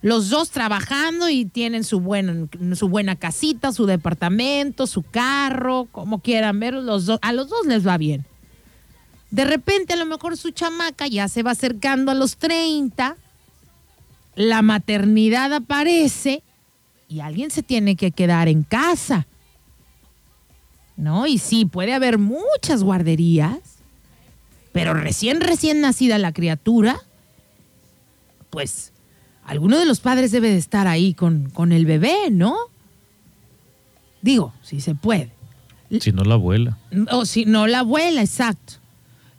los dos trabajando y tienen su, su buena casita, su departamento, su carro, como quieran ver, los dos, a los dos les va bien. De repente, a lo mejor su chamaca ya se va acercando a los 30, la maternidad aparece y alguien se tiene que quedar en casa. ¿No? Y sí, puede haber muchas guarderías pero recién, recién nacida la criatura, pues alguno de los padres debe de estar ahí con, con el bebé, ¿no? Digo, si se puede. Si no la abuela. O si no la abuela, exacto.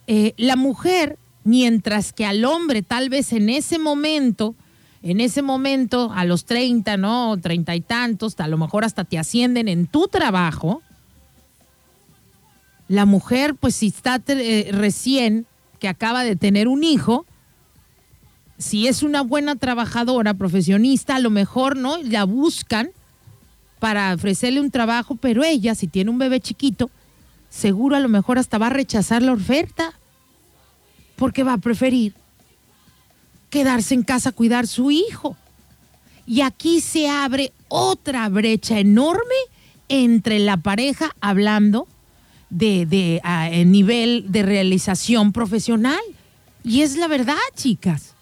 Eh, la mujer, mientras que al hombre tal vez en ese momento, en ese momento, a los 30, ¿no? Treinta y tantos, a lo mejor hasta te ascienden en tu trabajo, la mujer, pues si está eh, recién, que acaba de tener un hijo, si es una buena trabajadora, profesionista, a lo mejor, ¿no? La buscan para ofrecerle un trabajo, pero ella, si tiene un bebé chiquito, seguro a lo mejor hasta va a rechazar la oferta, porque va a preferir quedarse en casa a cuidar su hijo. Y aquí se abre otra brecha enorme entre la pareja hablando de, de nivel de realización profesional. Y es la verdad, chicas.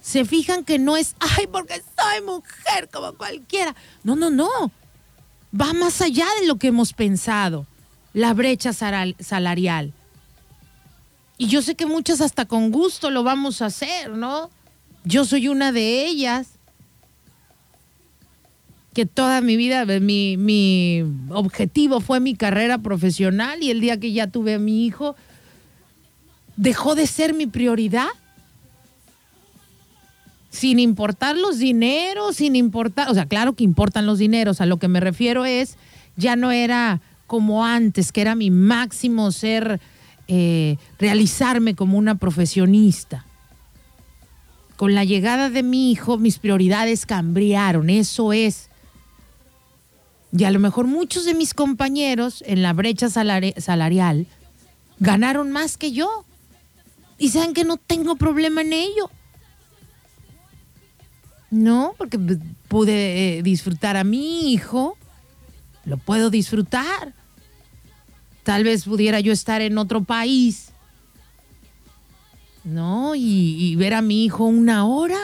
Se fijan que no es, ay, porque soy mujer como cualquiera. No, no, no. Va más allá de lo que hemos pensado, la brecha salarial. Y yo sé que muchas hasta con gusto lo vamos a hacer, ¿no? Yo soy una de ellas que toda mi vida, mi, mi objetivo fue mi carrera profesional y el día que ya tuve a mi hijo, dejó de ser mi prioridad. Sin importar los dineros, sin importar, o sea, claro que importan los dineros, a lo que me refiero es, ya no era como antes, que era mi máximo ser, eh, realizarme como una profesionista. Con la llegada de mi hijo, mis prioridades cambiaron, eso es. Y a lo mejor muchos de mis compañeros en la brecha salarial ganaron más que yo. Y saben que no tengo problema en ello. No, porque pude eh, disfrutar a mi hijo, lo puedo disfrutar. Tal vez pudiera yo estar en otro país, ¿no? y ver a mi hijo una hora,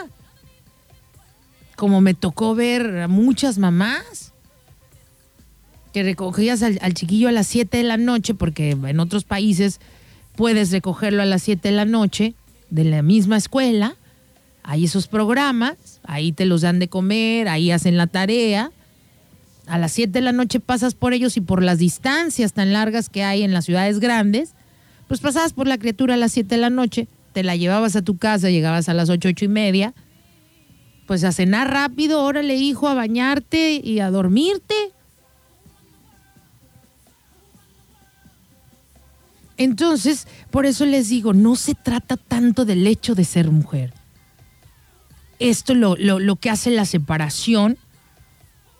como me tocó ver a muchas mamás que recogías al, chiquillo a las 7 de la noche, porque en otros países puedes recogerlo a las 7 de la noche de la misma escuela, hay esos programas, ahí te los dan de comer, ahí hacen la tarea. A las 7 de la noche pasas por ellos y por las distancias tan largas que hay en las ciudades grandes, pues pasabas por la criatura a las 7 de la noche te la llevabas a tu casa, llegabas a las ocho, ocho y media, pues a cenar rápido, órale hijo, a bañarte y a dormirte. Entonces, por eso les digo, no se trata tanto del hecho de ser mujer. Esto lo, lo, lo que hace la separación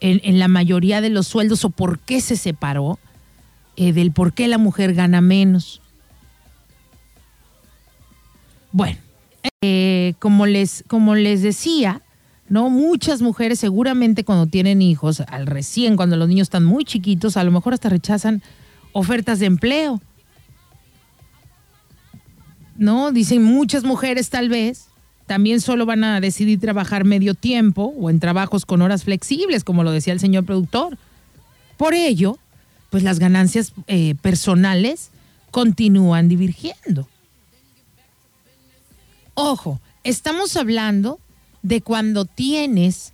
en, en, la mayoría de los sueldos o por qué se separó, eh, del por qué la mujer gana menos. Bueno, eh, como, les, como les decía, ¿no? Muchas mujeres seguramente cuando tienen hijos, al recién, cuando los niños están muy chiquitos, a lo mejor hasta rechazan ofertas de empleo. ¿No? Dicen muchas mujeres tal vez, también solo van a decidir trabajar medio tiempo o en trabajos con horas flexibles, como lo decía el señor productor. Por ello, pues las ganancias eh, personales continúan divergiendo. Ojo, estamos hablando de cuando tienes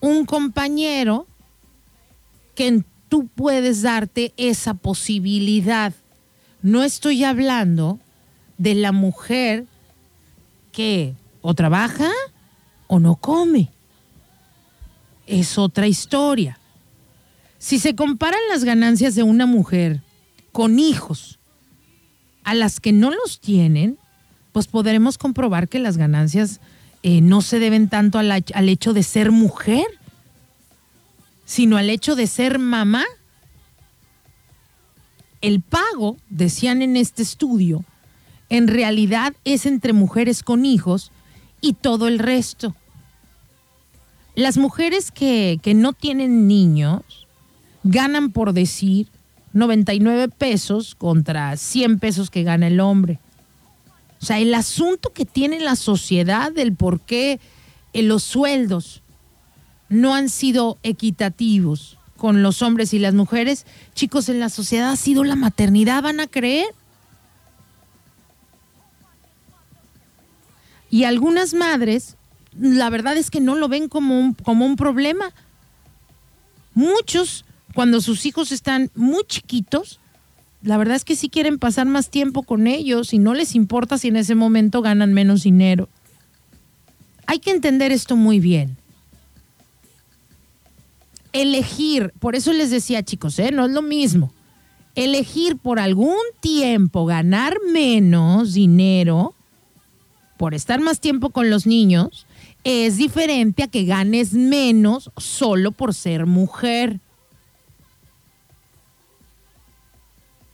un compañero que tú puedes darte esa posibilidad. No estoy hablando de la mujer que o trabaja o no come. Es otra historia. Si se comparan las ganancias de una mujer con hijos a las que no los tienen, pues podremos comprobar que las ganancias eh, no se deben tanto al, al hecho de ser mujer, sino al hecho de ser mamá. El pago, decían en este estudio, en realidad es entre mujeres con hijos y todo el resto. Las mujeres que, que no tienen niños ganan, por decir, 99 pesos contra 100 pesos que gana el hombre. O sea, el asunto que tiene la sociedad del por qué eh, los sueldos no han sido equitativos con los hombres y las mujeres, chicos, en la sociedad ha sido la maternidad, ¿van a creer? Y algunas madres, la verdad es que no lo ven como un, como un problema. Muchos, cuando sus hijos están muy chiquitos, la verdad es que sí quieren pasar más tiempo con ellos y no les importa si en ese momento ganan menos dinero. Hay que entender esto muy bien. Elegir, por eso les decía chicos, ¿eh? no es lo mismo. Elegir por algún tiempo ganar menos dinero por estar más tiempo con los niños es diferente a que ganes menos solo por ser mujer.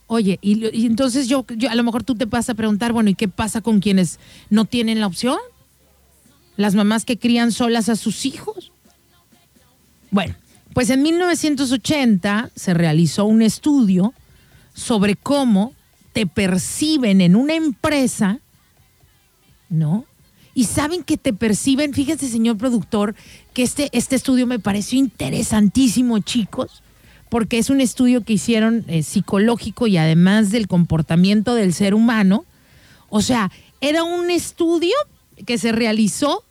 Oye, y, entonces yo, yo, a lo mejor tú te vas a preguntar, bueno, ¿y qué pasa con quienes no tienen la opción? Las mamás que crían solas a sus hijos. Bueno, pues en 1980 se realizó un estudio sobre cómo te perciben en una empresa ¿no? Y saben que te perciben, fíjense señor productor, que este, este estudio me pareció interesantísimo, chicos, porque es un estudio que hicieron eh, psicológico y además del comportamiento del ser humano. O sea, era un estudio que se realizó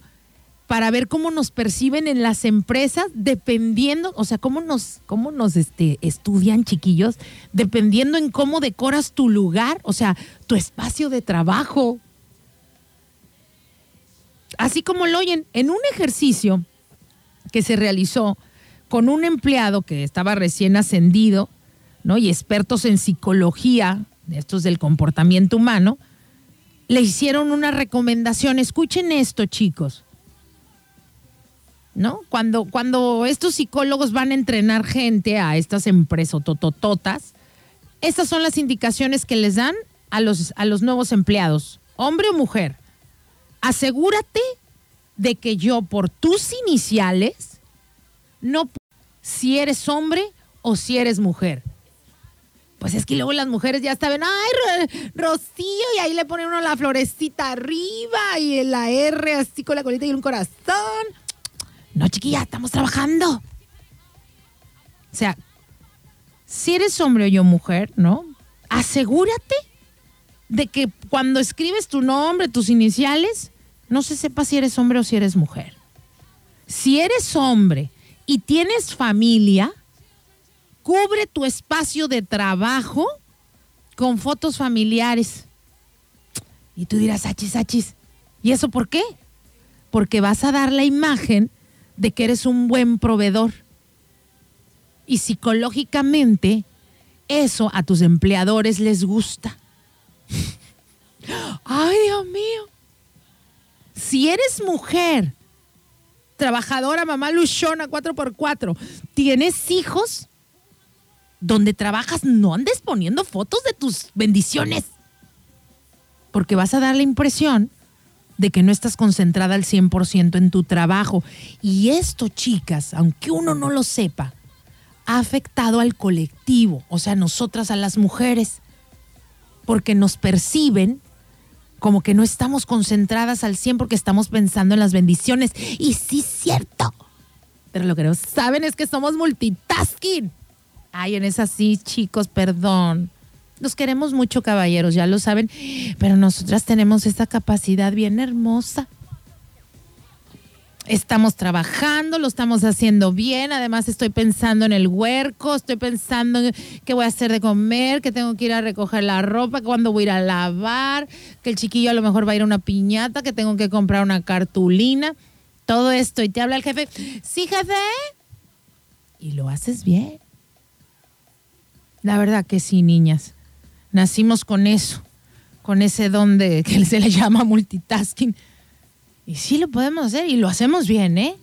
para ver cómo nos perciben en las empresas, dependiendo, o sea, cómo nos, cómo nos este, estudian, chiquillos, dependiendo en cómo decoras tu lugar, o sea, tu espacio de trabajo, así como lo oyen, en un ejercicio que se realizó con un empleado que estaba recién ascendido, ¿no? Y expertos en psicología, estos del comportamiento humano, le hicieron una recomendación. Escuchen esto, chicos. ¿No? Cuando, cuando estos psicólogos van a entrenar gente a estas empresas totototas, estas son las indicaciones que les dan a los, a los nuevos empleados, hombre o mujer asegúrate de que yo por tus iniciales no si eres hombre o si eres mujer. Pues es que luego las mujeres ya saben, ay, Rocío, y ahí le pone uno la florecita arriba y la R así con la colita y un corazón. No, chiquilla, estamos trabajando. O sea, si eres hombre o yo mujer, ¿no? Asegúrate de que cuando escribes tu nombre, tus iniciales, no se sepa si eres hombre o si eres mujer. Si eres hombre y tienes familia, cubre tu espacio de trabajo con fotos familiares. Y tú dirás, achis, achis. ¿Y eso por qué? Porque vas a dar la imagen de que eres un buen proveedor. Y psicológicamente, eso a tus empleadores les gusta. Ay, Dios mío. Si eres mujer, trabajadora, mamá luchona, 4x4, tienes hijos, donde trabajas, no andes poniendo fotos de tus bendiciones. Porque vas a dar la impresión de que no estás concentrada al 100% en tu trabajo. Y esto, chicas, aunque uno no lo sepa, ha afectado al colectivo, o sea, nosotras a las mujeres, porque nos perciben como que no estamos concentradas al 100 porque estamos pensando en las bendiciones. Y sí, cierto. Pero lo que no saben es que somos multitasking. Ay, en esa sí, chicos, perdón. Los queremos mucho, caballeros, ya lo saben, pero nosotras tenemos esa capacidad bien hermosa. Estamos trabajando, lo estamos haciendo bien. Además, estoy pensando en el huerco, estoy pensando en qué voy a hacer de comer, que tengo que ir a recoger la ropa, cuándo voy a ir a lavar, que el chiquillo a lo mejor va a ir a una piñata, que tengo que comprar una cartulina. Todo esto. Y te habla el jefe. Sí, jefe. Y lo haces bien. La verdad que sí, niñas. Nacimos con eso, con ese don de que se le llama multitasking y sí lo podemos hacer y lo hacemos bien, ¿eh?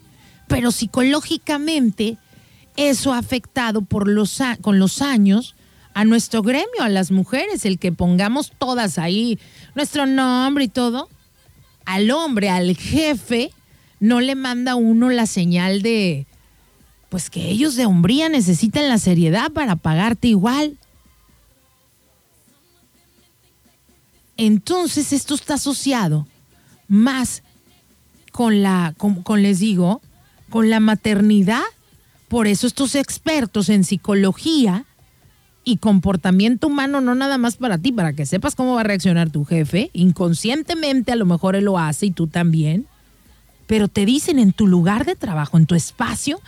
Pero psicológicamente eso ha afectado por los, con los años a nuestro gremio, a las mujeres, el que pongamos todas ahí nuestro nombre y todo. Al hombre, al jefe, no le manda uno la señal de, pues que ellos de hombría necesitan la seriedad para pagarte igual. Entonces esto está asociado más con la, con, les digo, con la maternidad. Por eso estos expertos en psicología y comportamiento humano, no nada más para ti, para que sepas cómo va a reaccionar tu jefe, inconscientemente a lo mejor él lo hace y tú también, pero te dicen en tu lugar de trabajo, en tu espacio,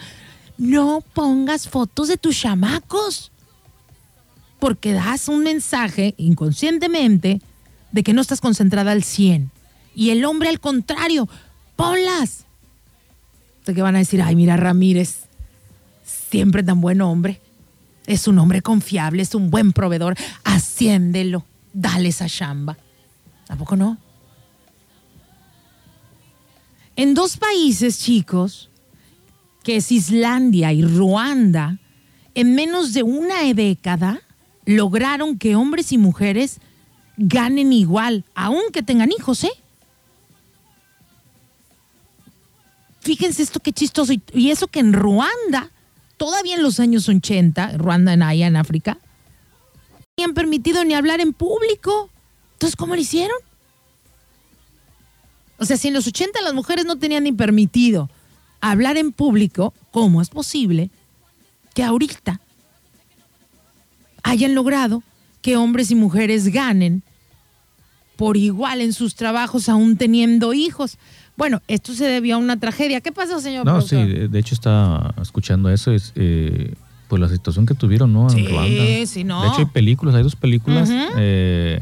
no pongas fotos de tus chamacos, porque das un mensaje inconscientemente de que no estás concentrada al 100. Y el hombre al contrario, ponlas. ¿De qué van a decir? Ay, mira, Ramírez, siempre tan buen hombre. Es un hombre confiable, es un buen proveedor. Asciéndelo, dale esa chamba. ¿A poco no? En dos países, chicos, que es Islandia y Ruanda, en menos de una década lograron que hombres y mujeres ganen igual, aunque tengan hijos, ¿eh? Fíjense esto qué chistoso. Y eso que en Ruanda, todavía en los años 80, Ruanda en allá en África, no habían permitido ni hablar en público. Entonces, ¿cómo lo hicieron? O sea, si en los 80 las mujeres no tenían ni permitido hablar en público, ¿cómo es posible que ahorita hayan logrado que hombres y mujeres ganen por igual en sus trabajos aún teniendo hijos? Bueno, esto se debió a una tragedia. ¿Qué pasó, señor? No, sí, de hecho está escuchando eso. Es, eh, pues la situación que tuvieron, ¿no? En sí, sí, no. De hecho hay películas, hay dos películas eh,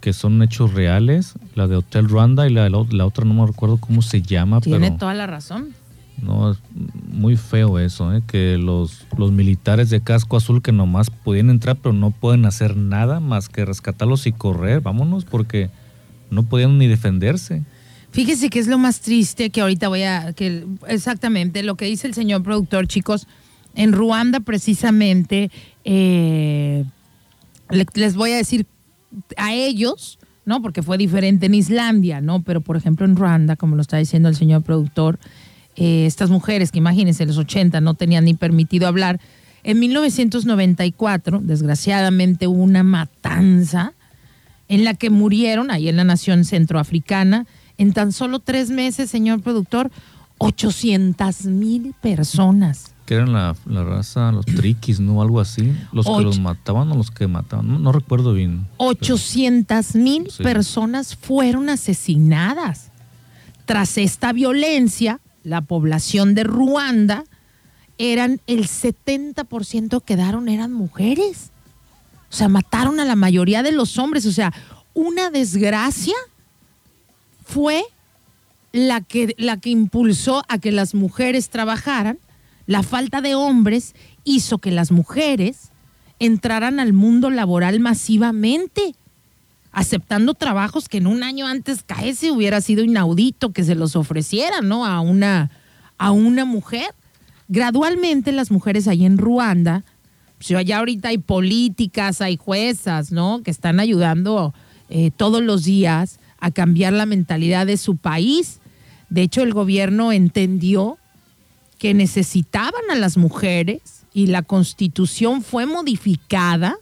que son hechos reales. La de Hotel Rwanda y la, la, otra no me recuerdo cómo se llama. Tiene toda la razón. No, es muy feo eso, ¿eh? que los, los militares de casco azul que nomás podían entrar pero no pueden hacer nada más que rescatarlos y correr, vámonos, porque no podían ni defenderse. Fíjese que es lo más triste que ahorita voy a, que exactamente lo que dice el señor productor, chicos, en Ruanda precisamente, eh, les voy a decir a ellos, ¿no? Porque fue diferente en Islandia, ¿no? Pero por ejemplo en Ruanda, como lo está diciendo el señor productor, eh, estas mujeres que imagínense, en los 80 no tenían ni permitido hablar, en 1994, desgraciadamente, hubo una matanza en la que murieron, ahí en la nación centroafricana, en tan solo tres meses, señor productor, 800 mil personas. Que eran la, raza, los triquis, ¿no? Algo así. Los que los mataban o los que mataban. No, recuerdo bien. 800 mil personas fueron asesinadas. Tras esta violencia, la población de Ruanda eran el 70% quedaron eran mujeres. O sea, mataron a la mayoría de los hombres. O sea, una desgracia fue la que, la que impulsó a que las mujeres trabajaran. La falta de hombres hizo que las mujeres entraran al mundo laboral masivamente, aceptando trabajos que en un año antes caese hubiera sido inaudito que se los ofreciera, ¿no? A una, a una mujer. Gradualmente las mujeres ahí en Ruanda, pues allá ahorita hay políticas, hay juezas, ¿no? Que están ayudando eh, todos los días a cambiar la mentalidad de su país. De hecho, el gobierno entendió que necesitaban a las mujeres y la constitución fue modificada,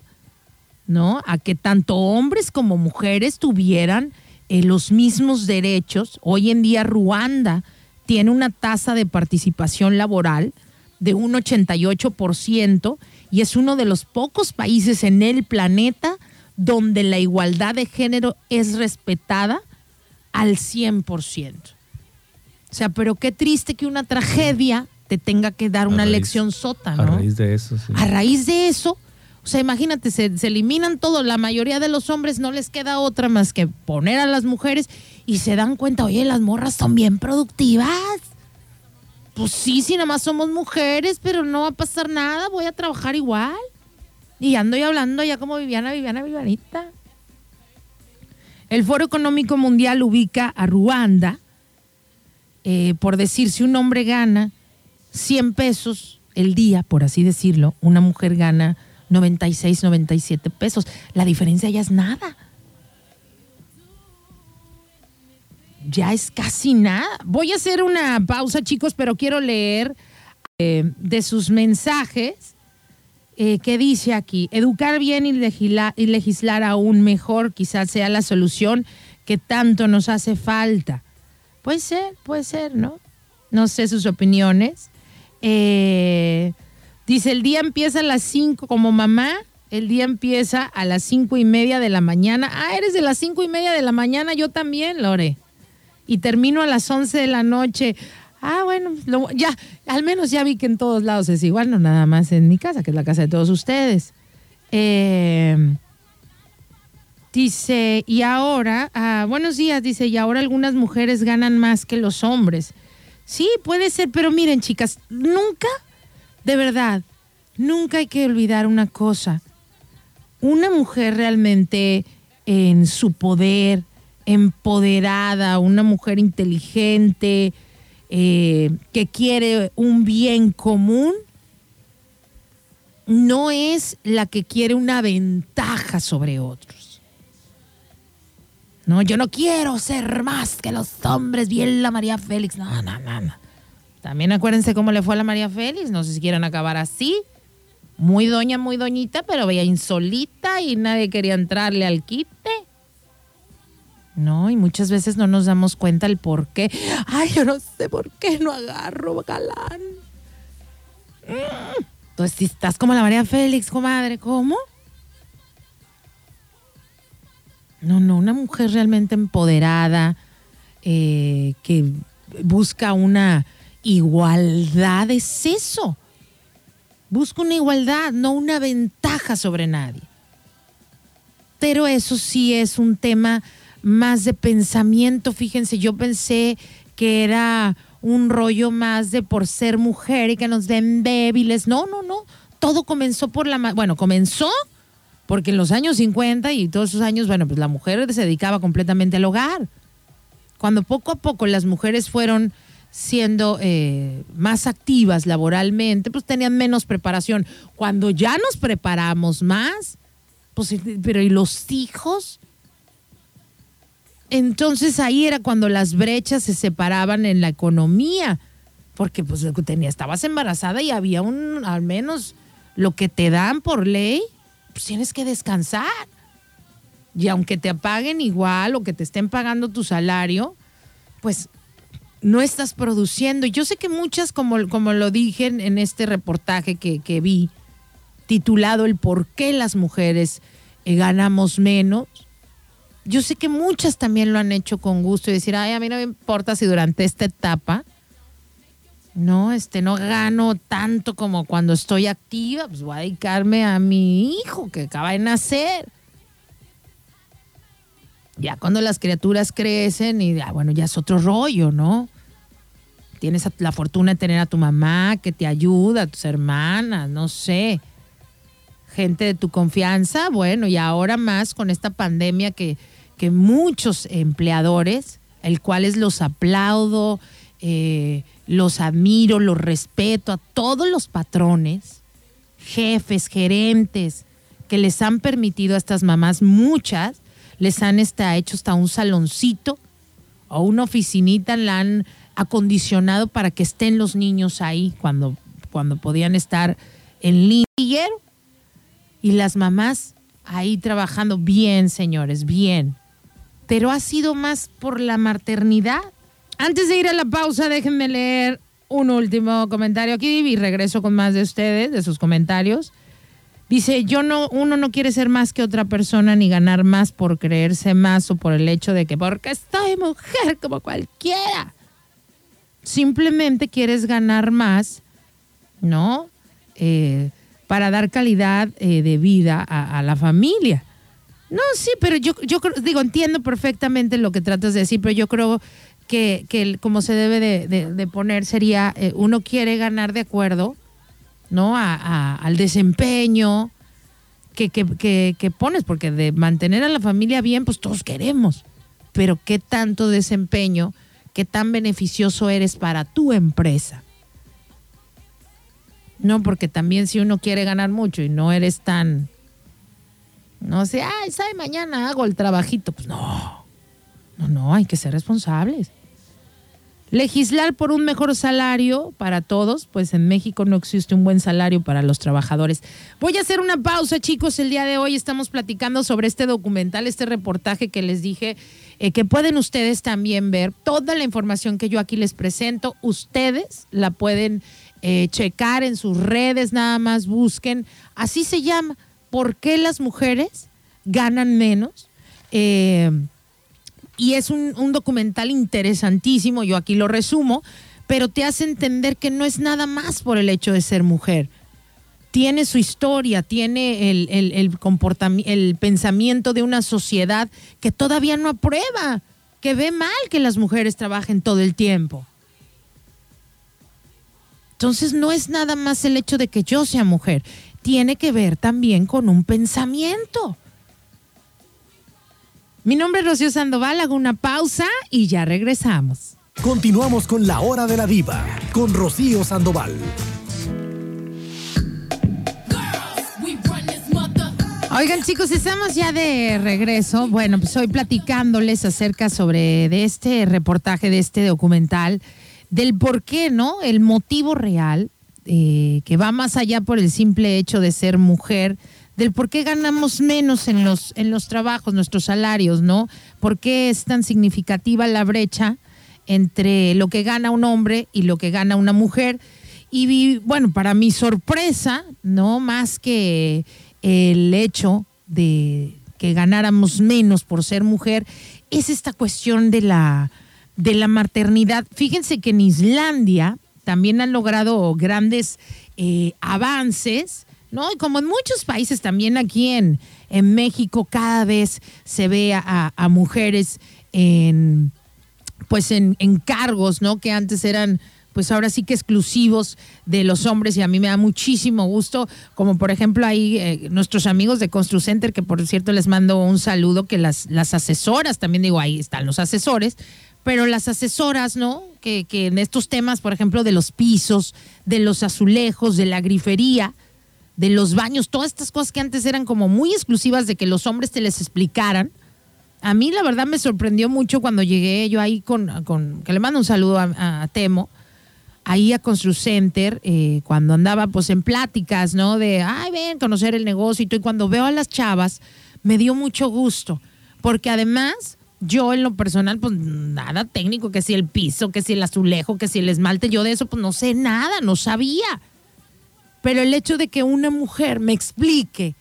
¿no? A que tanto hombres como mujeres tuvieran eh, los mismos derechos. Hoy en día Ruanda tiene una tasa de participación laboral de un 88% y es uno de los pocos países en el planeta donde la igualdad de género es respetada al 100%. O sea, pero qué triste que una tragedia te tenga que dar una lección sota, ¿no? A raíz de eso, sí. A raíz de eso, o sea, imagínate, se, eliminan todo, la mayoría de los hombres no les queda otra más que poner a las mujeres y se dan cuenta, oye, las morras son bien productivas. Pues sí, sí, nada más somos mujeres, pero no va a pasar nada, voy a trabajar igual. Y ando y hablando ya como Viviana, Viviana, Vivianita. El Foro Económico Mundial ubica a Ruanda, eh, por decir, si un hombre gana 100 pesos el día, por así decirlo, una mujer gana 96, 97 pesos. La diferencia ya es nada. Ya es casi nada. Voy a hacer una pausa, chicos, pero quiero leer eh, de sus mensajes eh, que dice aquí, educar bien y y legislar aún mejor quizás sea la solución que tanto nos hace falta. Puede ser, puede ser, ¿no? No sé sus opiniones. Eh, dice, el día empieza a las 5 como mamá. El día empieza a las cinco y media de la mañana. Ah, eres de las cinco y media de la mañana, yo también, Lore. Y termino a las 11 de la noche. Ah, bueno, ya, al menos ya vi que en todos lados es igual, no nada más en mi casa, que es la casa de todos ustedes. Eh, dice, y ahora, ah, buenos días, dice, y ahora algunas mujeres ganan más que los hombres. Sí, puede ser, pero miren, chicas, nunca, de verdad, nunca hay que olvidar una cosa. Una mujer realmente en su poder, empoderada, una mujer inteligente, eh, que quiere un bien común, no es la que quiere una ventaja sobre otros. No, yo no quiero ser más que los hombres. Bien la María Félix. No, no, no. También acuérdense cómo le fue a la María Félix. No sé si quieren acabar así. Muy doña, muy doñita, pero veía insolita y nadie quería entrarle al quite. No, y muchas veces no nos damos cuenta el por qué. Ay, yo no sé por qué no agarro galán. Entonces, si estás como la María Félix, comadre, ¿cómo? No, no, una mujer realmente empoderada, eh, que busca una igualdad, es eso. Busca una igualdad, no una ventaja sobre nadie. Pero eso sí es un tema más de pensamiento. Fíjense, yo pensé que era un rollo más de por ser mujer y que nos den débiles. No, no, no. Todo comenzó por la... Bueno, comenzó porque en los años 50 y todos esos años, bueno, pues la mujer se dedicaba completamente al hogar. Cuando poco a poco las mujeres fueron siendo eh, más activas laboralmente, pues tenían menos preparación. Cuando ya nos preparamos más, pues, pero ¿y los hijos? Entonces ahí era cuando las brechas se separaban en la economía, porque pues tenía, estabas embarazada y había un, al menos lo que te dan por ley, pues tienes que descansar. Y aunque te paguen igual o que te estén pagando tu salario, pues no estás produciendo. Yo sé que muchas, como, como lo dije en, este reportaje que, que, vi, titulado El por qué las mujeres eh, ganamos menos, yo sé que muchas también lo han hecho con gusto y decir, ay, a mí no me importa si durante esta etapa no, este, no gano tanto como cuando estoy activa, pues voy a dedicarme a mi hijo que acaba de nacer. Ya cuando las criaturas crecen y ah, bueno, ya es otro rollo, ¿no? Tienes la fortuna de tener a tu mamá que te ayuda, a tus hermanas, no sé, gente de tu confianza, bueno, y ahora más con esta pandemia que, que muchos empleadores, el cuales los aplaudo, eh, los admiro, los respeto a todos los patrones, jefes, gerentes, que les han permitido a estas mamás, muchas, les han hecho hasta un saloncito o una oficinita, la han acondicionado para que estén los niños ahí cuando, cuando podían estar en línea. Y las mamás ahí trabajando bien, señores, bien. Pero ha sido más por la maternidad. Antes de ir a la pausa, déjenme leer un último comentario aquí y regreso con más de ustedes, de sus comentarios. Dice, yo no, uno no quiere ser más que otra persona ni ganar más por creerse más o por el hecho de que porque estoy mujer como cualquiera. Simplemente quieres ganar más, ¿no? Eh, para dar calidad eh, de vida a, la familia. No, sí, pero yo, yo digo, entiendo perfectamente lo que tratas de decir, pero yo creo que, que como se debe de, poner sería, eh, uno quiere ganar de acuerdo ¿no? A, al desempeño que, que, pones, porque de mantener a la familia bien, pues todos queremos. Pero qué tanto desempeño, qué tan beneficioso eres para tu empresa. No, porque también si uno quiere ganar mucho y no eres tan, no sé, ay, sabe, mañana hago el trabajito. Pues no, no, no, hay que ser responsables. Legislar por un mejor salario para todos, pues en México no existe un buen salario para los trabajadores. Voy a hacer una pausa, chicos. El día de hoy estamos platicando sobre este documental, este reportaje que les dije, eh, que pueden ustedes también ver. Toda la información que yo aquí les presento, ustedes la pueden eh, checar en sus redes, nada más busquen. Así se llama. ¿Por qué las mujeres ganan menos? Eh, y es un, documental interesantísimo, yo aquí lo resumo, pero te hace entender que no es nada más por el hecho de ser mujer. Tiene su historia, tiene el, el, comportamiento, el pensamiento de una sociedad que todavía no aprueba, que ve mal que las mujeres trabajen todo el tiempo. Entonces no es nada más el hecho de que yo sea mujer, tiene que ver también con un pensamiento. Mi nombre es Rocío Sandoval, hago una pausa y ya regresamos. Continuamos con la hora de la diva con Rocío Sandoval. Oigan chicos, estamos ya de regreso. Bueno, pues hoy platicándoles acerca sobre de este reportaje, de este documental, del por qué, ¿no? El motivo real, eh, que va más allá por el simple hecho de ser mujer, del por qué ganamos menos en los, en los trabajos, nuestros salarios, ¿no? ¿Por qué es tan significativa la brecha entre lo que gana un hombre y lo que gana una mujer? Y bueno, para mi sorpresa, ¿no? Más que el hecho de que ganáramos menos por ser mujer, es esta cuestión de la, de la maternidad. Fíjense que en Islandia también han logrado grandes eh, avances ¿no? Y como en muchos países, también aquí en, en México, cada vez se ve a, mujeres en, pues en, cargos, ¿no? Que antes eran pues ahora sí que exclusivos de los hombres y a mí me da muchísimo gusto, como por ejemplo ahí eh, nuestros amigos de ConstruCenter, que por cierto les mando un saludo, que las, las asesoras, también digo, ahí están los asesores, pero las asesoras, ¿no? Que, que en estos temas, por ejemplo, de los pisos, de los azulejos, de la grifería, de los baños, todas estas cosas que antes eran como muy exclusivas de que los hombres te les explicaran. A mí la verdad me sorprendió mucho cuando llegué yo ahí con, con que le mando un saludo a, Temo, ahí a Constru Center, eh, cuando andaba pues en pláticas, ¿no? De, ay, ven, conocer el negocio y todo. Y cuando veo a las chavas, me dio mucho gusto, porque además yo en lo personal, pues nada técnico, que si el piso, que si el azulejo, que si el esmalte, yo de eso pues no sé nada, no sabía. Pero el hecho de que una mujer me explique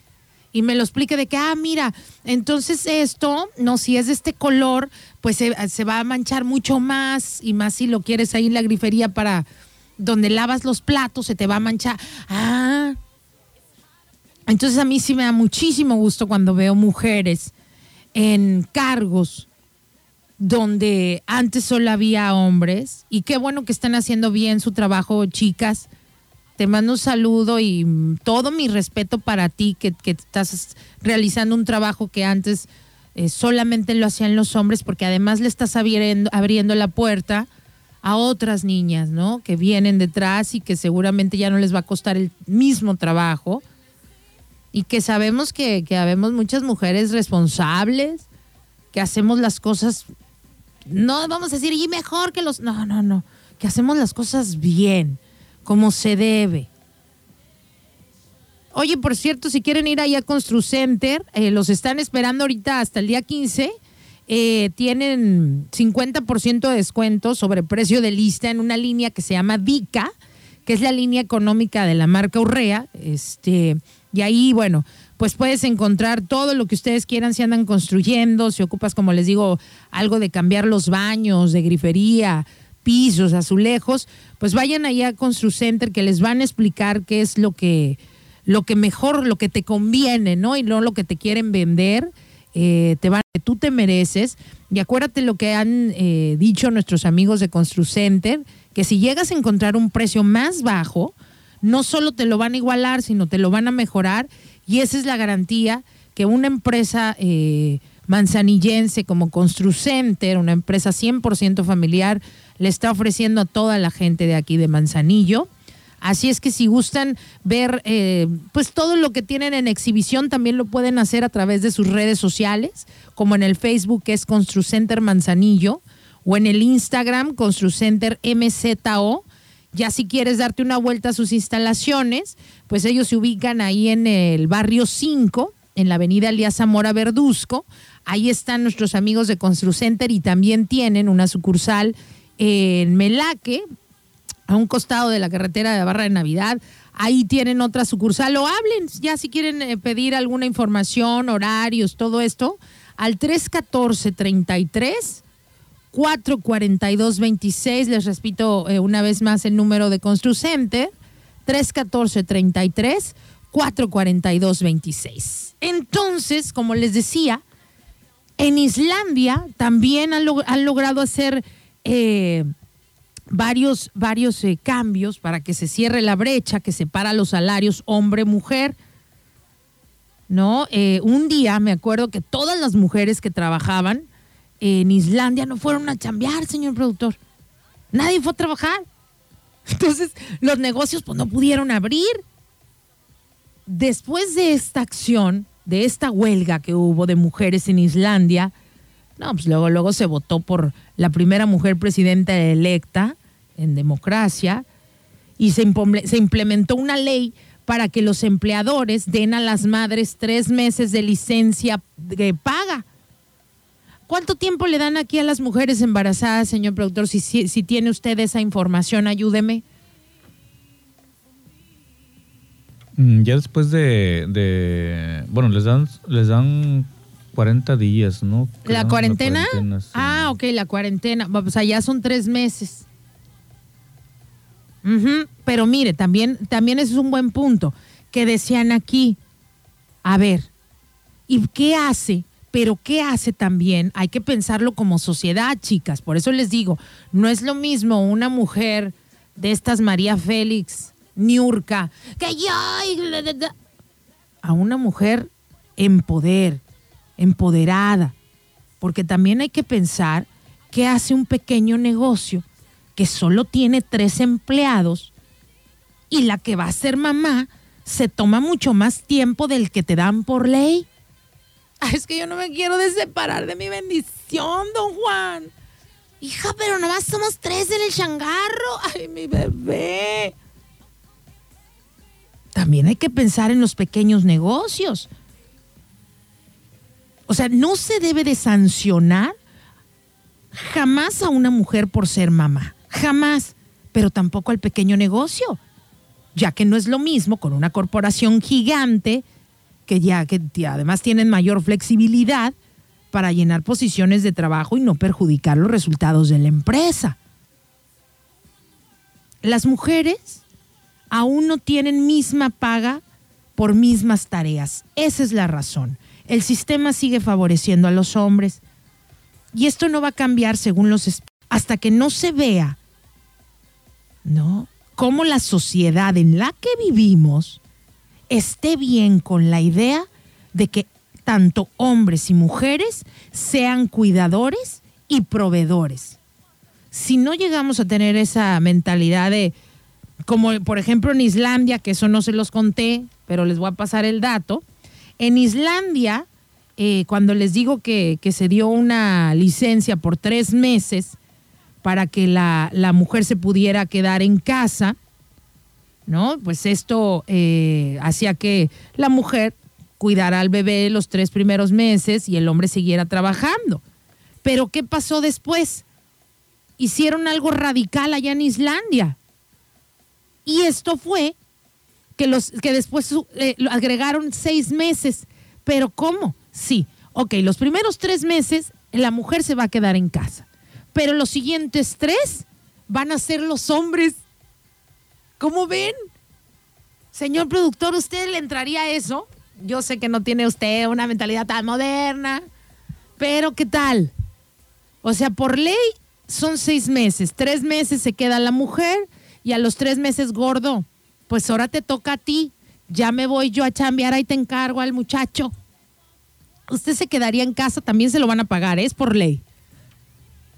y me lo explique de que, ah, mira, entonces esto, no, si es de este color, pues se, va a manchar mucho más y más si lo quieres ahí en la grifería para donde lavas los platos, se te va a manchar. Ah. Entonces a mí sí me da muchísimo gusto cuando veo mujeres en cargos donde antes solo había hombres y qué bueno que están haciendo bien su trabajo, chicas. Te mando un saludo y todo mi respeto para ti que, estás realizando un trabajo que antes eh, solamente lo hacían los hombres porque además le estás abriendo, abriendo la puerta a otras niñas, ¿no? Que vienen detrás y que seguramente ya no les va a costar el mismo trabajo. Y que sabemos que, que habemos muchas mujeres responsables, que hacemos las cosas, no vamos a decir, y mejor que los, no, no, no, que hacemos las cosas bien, como se debe. Oye, por cierto, si quieren ir ahí a Constru Center, eh, los están esperando ahorita hasta el día 15 eh, tienen 50% de descuento sobre precio de lista en una línea que se llama DICA, que es la línea económica de la marca Urrea. Este, y ahí, bueno, pues puedes encontrar todo lo que ustedes quieran si andan construyendo, si ocupas, como les digo, algo de cambiar los baños, de grifería, pisos, azulejos, pues vayan allá a Constru Center que les van a explicar qué es lo que, lo que mejor, lo que te conviene, ¿no? Y no lo que te quieren vender. Eh, te van, tú te mereces. Y acuérdate lo que han eh, dicho nuestros amigos de ConstruCenter, que si llegas a encontrar un precio más bajo, no solo te lo van a igualar, sino te lo van a mejorar. Y esa es la garantía que una empresa eh, manzanillense como ConstruCenter, una empresa 100% familiar, le está ofreciendo a toda la gente de aquí de Manzanillo. Así es que si gustan ver eh, pues todo lo que tienen en exhibición, también lo pueden hacer a través de sus redes sociales, como en el Facebook que es Construcenter Manzanillo, o en el Instagram Construcenter MZO. Ya si quieres darte una vuelta a sus instalaciones, pues ellos se ubican ahí en el barrio 5, en la avenida Elías Zamora Verduzco. Ahí están nuestros amigos de Construcenter y también tienen una sucursal en Melaque, a un costado de la carretera de Barra de Navidad. Ahí tienen otra sucursal o hablen ya si quieren eh, pedir alguna información, horarios, todo esto, al 314-33. 442-26, les repito eh, una vez más el número de Construcente, 314-33, 442-26. Entonces, como les decía, en Islandia también han, logrado hacer eh, varios, varios eh, cambios para que se cierre la brecha que separa los salarios hombre-mujer. ¿No? Un día me acuerdo que todas las mujeres que trabajaban en Islandia no fueron a chambear, señor productor. Nadie fue a trabajar. Entonces, los negocios pues no pudieron abrir. Después de esta acción, de esta huelga que hubo de mujeres en Islandia, no, pues luego, luego se votó por la primera mujer presidenta electa en democracia y se, se implementó una ley para que los empleadores den a las madres tres meses de licencia de paga. ¿Cuánto tiempo le dan aquí a las mujeres embarazadas, señor productor? Si, si, tiene usted esa información, ayúdeme. Mm, ya después de, bueno, les dan, les dan 40 días, ¿no? ¿La cuarentena? Ah, ok, la cuarentena. O sea, ya son tres meses. Pero mire, también, también ese es un buen punto, que decían aquí, a ver, ¿y qué hace? Pero ¿qué hace también? Hay que pensarlo como sociedad, chicas. Por eso les digo, no es lo mismo una mujer de estas María Félix, Niurka, que yo... A una mujer en poder, empoderada. Porque también hay que pensar qué hace un pequeño negocio que solo tiene tres empleados y la que va a ser mamá se toma mucho más tiempo del que te dan por ley. Es que yo no me quiero separar de mi bendición, don Juan. Hija, pero nomás somos tres en el changarro. Ay, mi bebé. También hay que pensar en los pequeños negocios. O sea, no se debe de sancionar jamás a una mujer por ser mamá. Jamás, pero tampoco al pequeño negocio, ya que no es lo mismo con una corporación gigante que ya que además tienen mayor flexibilidad para llenar posiciones de trabajo y no perjudicar los resultados de la empresa. Las mujeres aún no tienen misma paga por mismas tareas. Esa es la razón. El sistema sigue favoreciendo a los hombres. Y esto no va a cambiar según los hasta que no se vea, ¿no? Cómo la sociedad en la que vivimos esté bien con la idea de que tanto hombres y mujeres sean cuidadores y proveedores. Si no llegamos a tener esa mentalidad de, como por ejemplo en Islandia, que eso no se los conté, pero les voy a pasar el dato, en Islandia, eh, cuando les digo que, se dio una licencia por tres meses para que la, mujer se pudiera quedar en casa, ¿no? Pues esto eh, hacía que la mujer cuidara al bebé los tres primeros meses y el hombre siguiera trabajando. Pero ¿qué pasó después? Hicieron algo radical allá en Islandia. Y esto fue que, los, que después eh, agregaron seis meses. Pero ¿cómo? Sí, ok, los primeros tres meses la mujer se va a quedar en casa. Pero los siguientes tres van a ser los hombres. ¿Cómo ven? Señor productor, ¿usted le entraría a eso? Yo sé que no tiene usted una mentalidad tan moderna, pero ¿qué tal? O sea, por ley son seis meses. Tres meses se queda la mujer y a los tres meses gordo pues ahora te toca a ti. Ya me voy yo a chambear, ahí te encargo al muchacho. Usted se quedaría en casa, también se lo van a pagar, es por ley.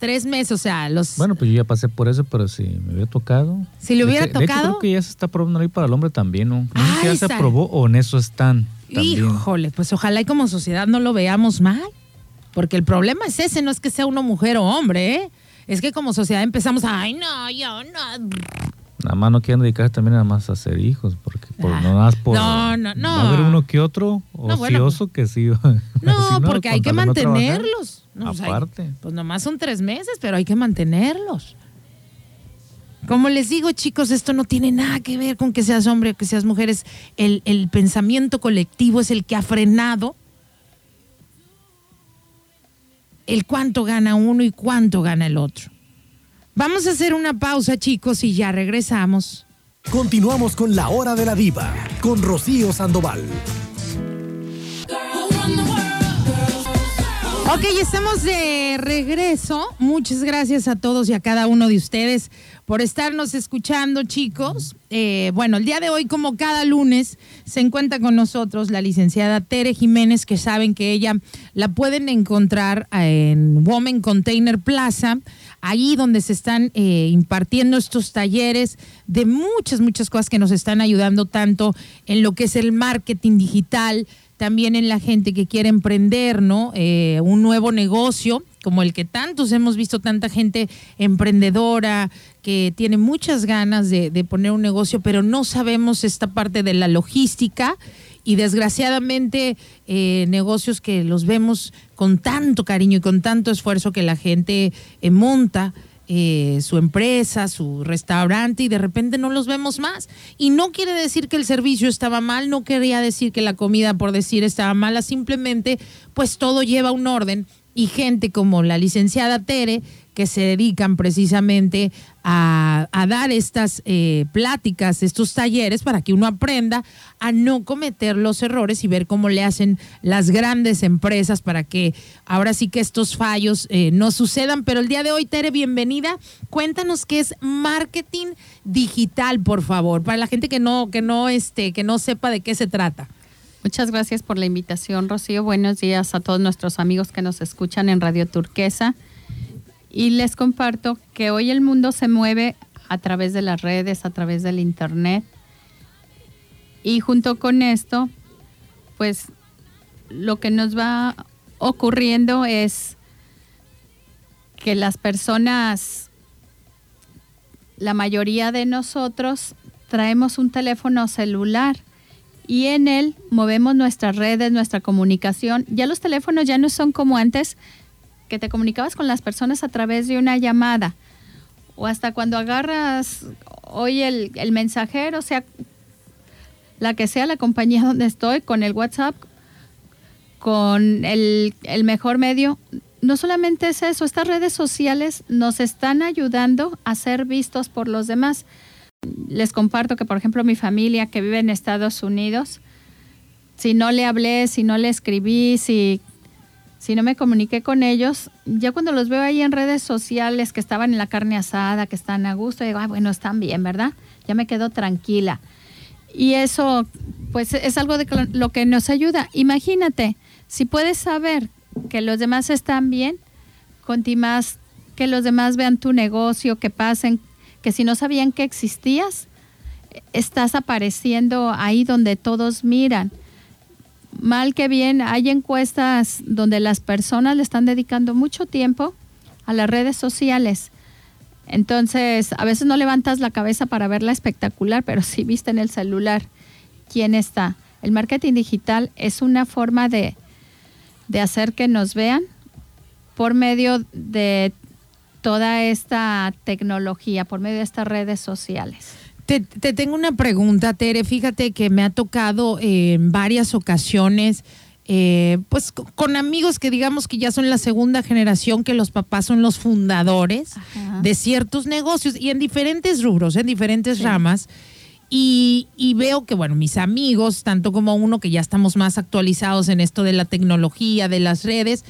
Tres meses, o sea, los... Bueno, pues yo ya pasé por eso, pero si me hubiera tocado... Si le hubiera tocado... creo que ya se está probando ahí para el hombre también, ¿no? No sé si ya se aprobó o en eso están. Híjole, pues ojalá y como sociedad no lo veamos mal. Porque el problema es ese, no es que sea uno mujer o hombre, ¿eh? Es que como sociedad empezamos ay, no, yo no. Nada más no quieren dedicarse también nada más a hacer hijos, porque por, no más por no, no, no. Va a haber uno que otro ocioso que sí. No, porque hay que mantenerlos. Pues Aparte. pues nomás son tres meses, pero hay que mantenerlos. Como les digo, chicos, esto no tiene nada que ver con que seas hombre o que seas mujer. el, el pensamiento colectivo es el que ha frenado el cuánto gana uno y cuánto gana el otro. Vamos a hacer una pausa, chicos, y ya regresamos. Continuamos con la hora de la diva, con Rocío Sandoval. Ok, estamos de regreso. Muchas gracias a todos y a cada uno de ustedes por estarnos escuchando, chicos. Eh, bueno, el día de hoy, como cada lunes, se encuentra con nosotros la licenciada Tere Jiménez, que saben que ella la pueden encontrar en Women Container Plaza, ahí donde se están eh, impartiendo estos talleres de muchas, muchas cosas que nos están ayudando tanto en lo que es el marketing digital, también en la gente que quiere emprender, ¿no? Eh, un nuevo negocio, como el que tantos hemos visto, tanta gente emprendedora, que tiene muchas ganas de, poner un negocio, pero no sabemos esta parte de la logística y desgraciadamente eh, negocios que los vemos con tanto cariño y con tanto esfuerzo que la gente eh, monta eh, su empresa, su restaurante y de repente no los vemos más. Y no quiere decir que el servicio estaba mal, no quería decir que la comida por decir estaba mala, simplemente pues todo lleva un orden y gente como la licenciada Tere que se dedican precisamente a, dar estas eh, pláticas, estos talleres para que uno aprenda a no cometer los errores y ver cómo le hacen las grandes empresas para que ahora sí que estos fallos eh, no sucedan. Pero el día de hoy, Tere, bienvenida. Cuéntanos qué es marketing digital, por favor, para la gente que no, que no, este, que no sepa de qué se trata. Muchas gracias por la invitación, Rocío. Buenos días a todos nuestros amigos que nos escuchan en Radio Turquesa. Y les comparto que hoy el mundo se mueve a través de las redes, a través del Internet. Y junto con esto, pues lo que nos va ocurriendo es que las personas, la mayoría de nosotros, traemos un teléfono celular y en él movemos nuestras redes, nuestra comunicación. Ya los teléfonos ya no son como antes, que te comunicabas con las personas a través de una llamada o hasta cuando agarras hoy el, mensajero, o sea, la que sea la compañía donde estoy, con el WhatsApp, con el, el mejor medio. No solamente es eso, estas redes sociales nos están ayudando a ser vistos por los demás. Les comparto que, por ejemplo, mi familia que vive en Estados Unidos, si no le hablé, si no le escribí, si, si no me comuniqué con ellos, ya cuando los veo ahí en redes sociales que estaban en la carne asada, que están a gusto, digo, ah, bueno, están bien, ¿verdad? Ya me quedo tranquila. Y eso, pues, es algo de lo que nos ayuda. Imagínate, si puedes saber que los demás están bien, más que los demás vean tu negocio, que pasen, que si no sabían que existías, estás apareciendo ahí donde todos miran. Mal que bien, hay encuestas donde las personas le están dedicando mucho tiempo a las redes sociales. Entonces, a veces no levantas la cabeza para verla espectacular, pero sí viste en el celular quién está. El marketing digital es una forma de, de hacer que nos vean por medio de toda esta tecnología, por medio de estas redes sociales. Te, tengo una pregunta, Tere. Fíjate que me ha tocado en varias ocasiones, eh, pues con amigos que digamos que ya son la segunda generación, que los papás son los fundadores de ciertos negocios y en diferentes rubros, en diferentes ramas. Y, y, veo que, bueno, mis amigos, tanto como uno que ya estamos más actualizados en esto de la tecnología, de las redes,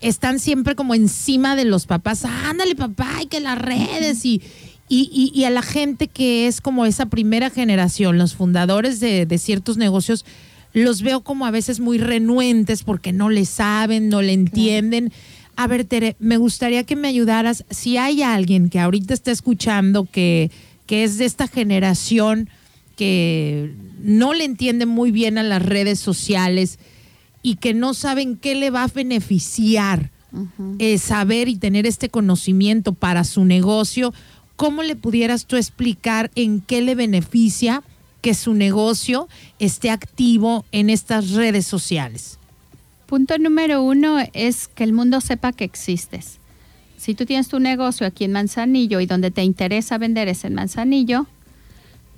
están siempre como encima de los papás. Ándale, papá, y que las redes y, y, y, a la gente que es como esa primera generación, los fundadores de, de, ciertos negocios, los veo como a veces muy renuentes porque no le saben, no le entienden. A ver, Tere, me gustaría que me ayudaras. Si hay alguien que ahorita está escuchando que, que es de esta generación que no le entiende muy bien a las redes sociales, y que no saben qué le va a beneficiar eh, saber y tener este conocimiento para su negocio, ¿cómo le pudieras tú explicar en qué le beneficia que su negocio esté activo en estas redes sociales? Punto número uno es que el mundo sepa que existes. Si tú tienes tu negocio aquí en Manzanillo y donde te interesa vender es en Manzanillo,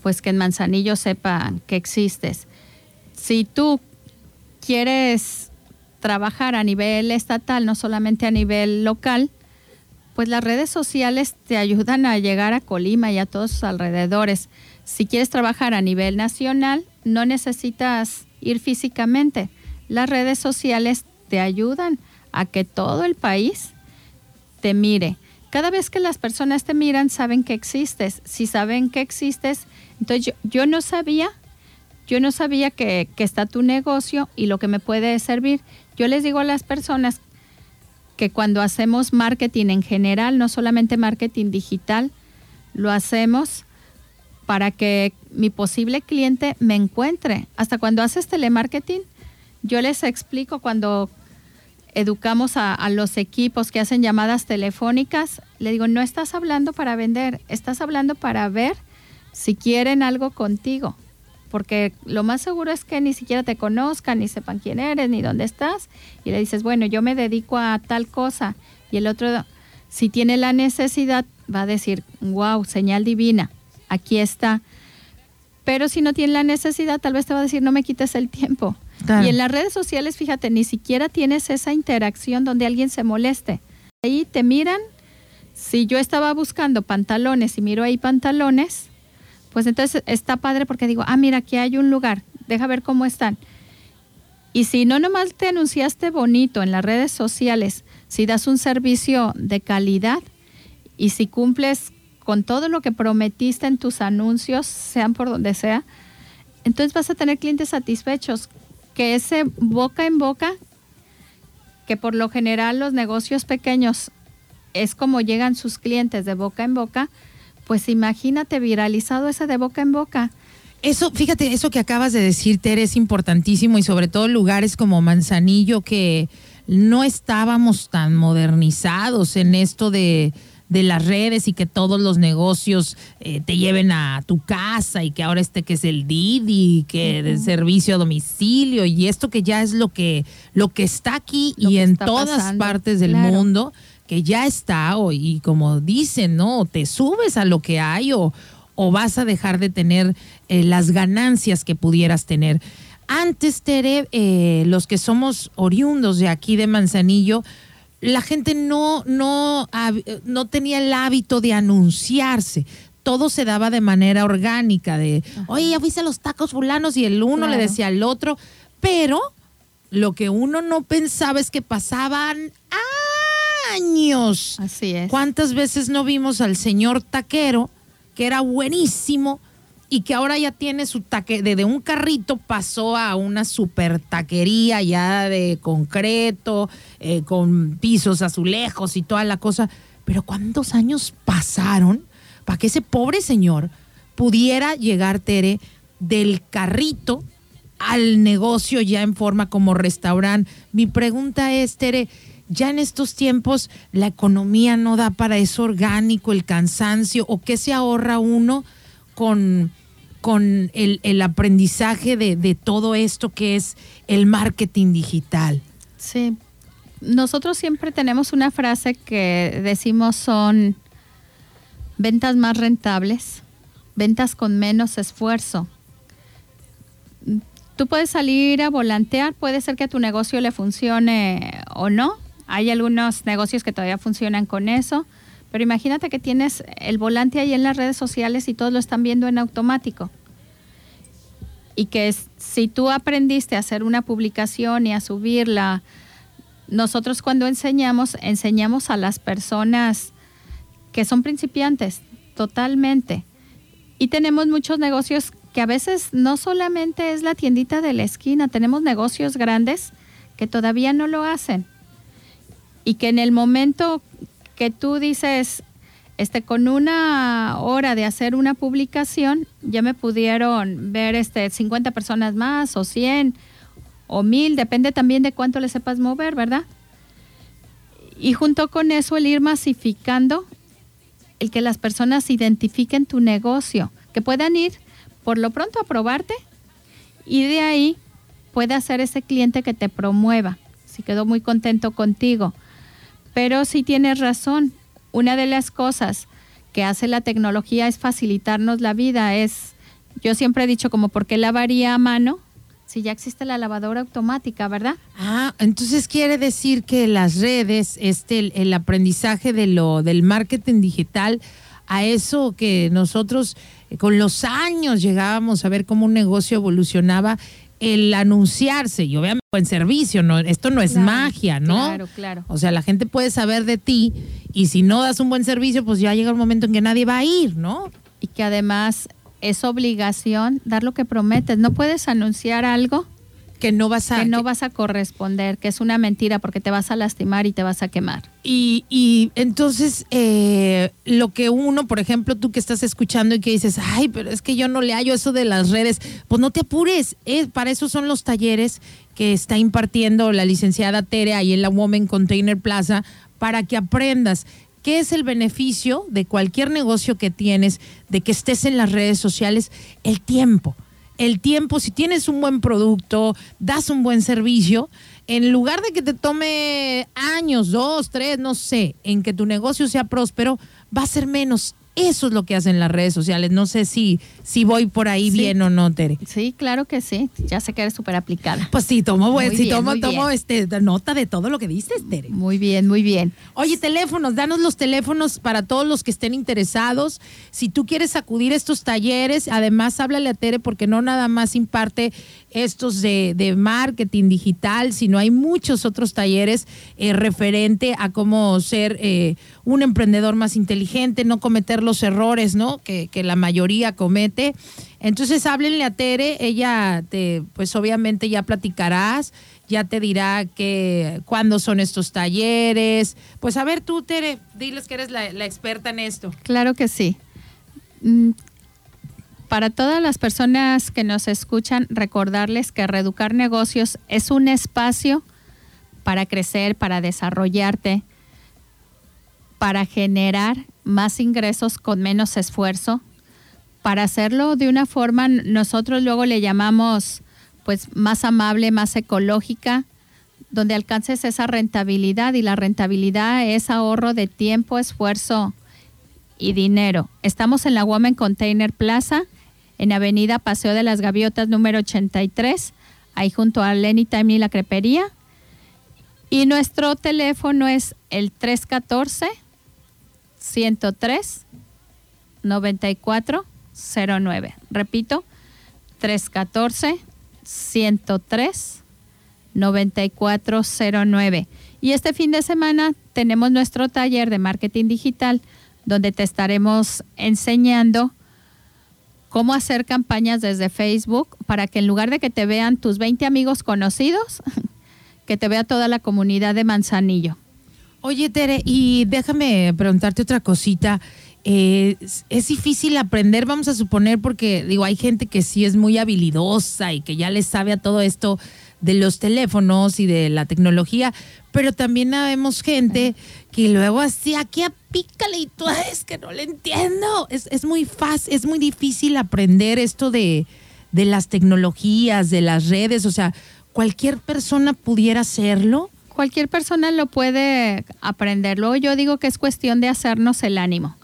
pues que en Manzanillo sepan que existes. Si tú quieres trabajar a nivel estatal, no solamente a nivel local, pues las redes sociales te ayudan a llegar a Colima y a todos sus alrededores. Si quieres trabajar a nivel nacional, no necesitas ir físicamente. Las redes sociales te ayudan a que todo el país te mire. Cada vez que las personas te miran, saben que existes. Si saben que existes, entonces yo, no sabía yo no sabía que, está tu negocio y lo que me puede servir. Yo les digo a las personas que cuando hacemos marketing en general, no solamente marketing digital, lo hacemos para que mi posible cliente me encuentre. Hasta cuando haces telemarketing, yo les explico cuando educamos a, a, los equipos que hacen llamadas telefónicas, le digo, no estás hablando para vender, estás hablando para ver si quieren algo contigo porque lo más seguro es que ni siquiera te conozcan, ni sepan quién eres, ni dónde estás, y le dices, bueno, yo me dedico a tal cosa, y el otro, si tiene la necesidad, va a decir, wow, señal divina, aquí está. Pero si no tiene la necesidad, tal vez te va a decir, no me quites el tiempo. Y en las redes sociales, fíjate, ni siquiera tienes esa interacción donde alguien se moleste. Ahí te miran. Si yo estaba buscando pantalones y miro ahí pantalones, pues entonces está padre porque digo, ah, mira, aquí hay un lugar, deja ver cómo están. Y si no nomás te anunciaste bonito en las redes sociales, si das un servicio de calidad y si cumples con todo lo que prometiste en tus anuncios, sean por donde sea, entonces vas a tener clientes satisfechos, que ese boca en boca, que por lo general los negocios pequeños es como llegan sus clientes de boca en boca, pues imagínate viralizado ese de boca en boca. Eso, fíjate, eso que acabas de decir, Tere, es importantísimo y sobre todo lugares como Manzanillo que no estábamos tan modernizados en esto de, las redes y que todos los negocios eh, te lleven a tu casa y que ahora este que es el Didi, que el servicio a domicilio y esto que ya es lo que lo que está aquí y en todas partes del mundo que ya está o, y como dicen, ¿no? Te subes a lo que hay o, o vas a dejar de tener eh, las ganancias que pudieras tener. Antes, Tere, eh, los que somos oriundos de aquí de Manzanillo, la gente no, no, no tenía el hábito de anunciarse todo se daba de manera orgánica, de, oye, ya fuiste a los tacos fulanos y el uno le decía al otro, Pero lo que uno no pensaba es que pasaban años. Así es. ¿Cuántas veces no vimos al señor taquero, que era buenísimo, y que ahora ya tiene su taque, de, un carrito pasó a una super taquería ya de concreto, eh, con pisos azulejos y toda la cosa? Pero ¿cuántos años pasaron para que ese pobre señor pudiera llegar, Tere, del carrito al negocio ya en forma como restaurante? Mi pregunta es, Tere, ya en estos tiempos la economía no da para eso orgánico, el cansancio, o qué se ahorra uno con, con el, aprendizaje de, de, todo esto que es el marketing digital. Sí, nosotros siempre tenemos una frase que decimos son ventas más rentables, ventas con menos esfuerzo. Tú puedes salir a volantear, puede ser que a tu negocio le funcione o no, hay algunos negocios que todavía funcionan con eso, pero imagínate que tienes el volante ahí en las redes sociales y todos lo están viendo en automático. Y que si tú aprendiste a hacer una publicación y a subirla, nosotros cuando enseñamos, enseñamos a las personas que son principiantes, totalmente. Y tenemos muchos negocios que a veces no solamente es la tiendita de la esquina, tenemos negocios grandes que todavía no lo hacen y que en el momento que tú dices, este, con una hora de hacer una publicación, ya me pudieron ver este, 50 personas más o 100 o 1000, depende también de cuánto le sepas mover, ¿verdad? Y junto con eso el ir masificando, el que las personas identifiquen tu negocio, que puedan ir por lo pronto a probarte y de ahí puede ser ese cliente que te promueva. Si quedó muy contento contigo, pero sí tienes razón. Una de las cosas que hace la tecnología es facilitarnos la vida. Es, yo siempre he dicho como, ¿por qué lavaría a mano? Si ya existe la lavadora automática, ¿verdad? Ah, entonces quiere decir que las redes, este, el, el aprendizaje de lo, del marketing digital, a eso que nosotros eh, con los años llegábamos a ver cómo un negocio evolucionaba, el anunciarse y obviamente en servicio, no, esto no es magia, ¿no? Claro, claro. O sea, la gente puede saber de ti y si no das un buen servicio, pues ya llega un momento en que nadie va a ir, ¿no? Y que además es obligación dar lo que prometes. No puedes anunciar algo que no vas a que no vas a corresponder, que es una mentira porque te vas a lastimar y te vas a quemar. Y, y entonces eh, lo que uno, por ejemplo, tú que estás escuchando y que dices, ay, pero es que yo no le hallo eso de las redes, pues no te apures, eh, para eso son los talleres que está impartiendo la licenciada Tere ahí en la Women Container Plaza para que aprendas ¿Qué es el beneficio de cualquier negocio que tienes, de que estés en las redes sociales? El tiempo el tiempo, si tienes un buen producto, das un buen servicio, en lugar de que te tome años, dos, tres, no sé, en que tu negocio sea próspero, va a ser menos eso es lo que hacen las redes sociales. No sé si, si voy por ahí bien o no, Tere. Sí, claro que sí. Ya sé que eres súper aplicada. Pues sí, tomo, sí, tomo, tomo este, nota de todo lo que dices, Tere. Muy bien, muy bien. Oye, teléfonos, danos los teléfonos para todos los que estén interesados. Si tú quieres acudir a estos talleres, además háblale a Tere porque no nada más imparte estos de, marketing digital, sino hay muchos otros talleres eh, referente a cómo ser eh, un emprendedor más inteligente, no cometer los errores, ¿no? Que, la mayoría comete. Entonces háblenle a Tere, ella te, pues obviamente ya platicarás, ya te dirá que cuándo son estos talleres. Pues a ver tú, Tere, diles que eres la, la experta en esto. Claro que sí. Para todas las personas que nos escuchan, recordarles que Reeducar Negocios es un espacio para crecer, para desarrollarte, para generar más ingresos con menos esfuerzo. Para hacerlo de una forma, nosotros luego le llamamos pues más amable, más ecológica, donde alcances esa rentabilidad y la rentabilidad es ahorro de tiempo, esfuerzo y dinero. Estamos en la Women Container Plaza en Avenida Paseo de las Gaviotas número 83, ahí junto a Lenny Time y la Crepería. Y nuestro teléfono es el 314 103 9409. Repito, 314 103 9409. Y este fin de semana tenemos nuestro taller de marketing digital donde te estaremos enseñando cómo hacer campañas desde Facebook para que en lugar de que te vean tus 20 amigos conocidos, que te vea toda la comunidad de Manzanillo. Oye, Tere, y déjame preguntarte otra cosita. Eh, es difícil aprender, vamos a suponer, porque digo, hay gente que sí es muy habilidosa y que ya le sabe a todo esto de los teléfonos y de la tecnología, pero también vemos gente que luego así, aquí apícale y tú, es que no le entiendo. Es, es muy fácil, es muy difícil aprender esto de, de las tecnologías, de las redes, o sea, cualquier persona pudiera hacerlo. Cualquier persona lo puede aprender. Luego yo digo que es cuestión de hacernos el ánimo.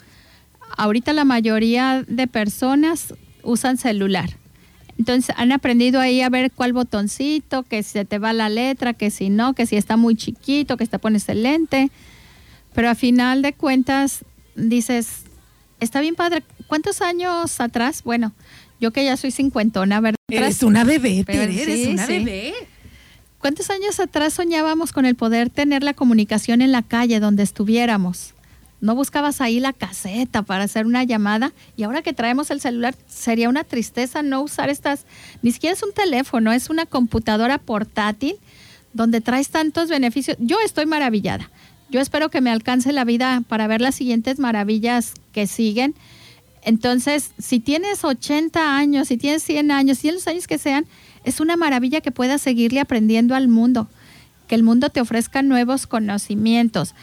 Ahorita la mayoría de personas usan celular entonces han aprendido ahí a ver cuál botoncito, que se te va la letra, que si no, que si está muy chiquito, que te pone excelente. Pero a final de cuentas dices, está bien padre. ¿Cuántos años atrás? Bueno, yo que ya soy cincuentona, ¿verdad? Eres una bebé, eres una bebé. ¿Cuántos años atrás soñábamos con el poder tener la comunicación en la calle donde estuviéramos? no buscabas ahí la caseta para hacer una llamada y ahora que traemos el celular sería una tristeza no usar estas, ni siquiera es un teléfono, es una computadora portátil donde traes tantos beneficios. Yo estoy maravillada. Yo espero que me alcance la vida para ver las siguientes maravillas que siguen. Entonces, si tienes 80 años, si tienes 100 años, 100 los años que sean, es una maravilla que puedas seguirle aprendiendo al mundo, que el mundo te ofrezca nuevos conocimientos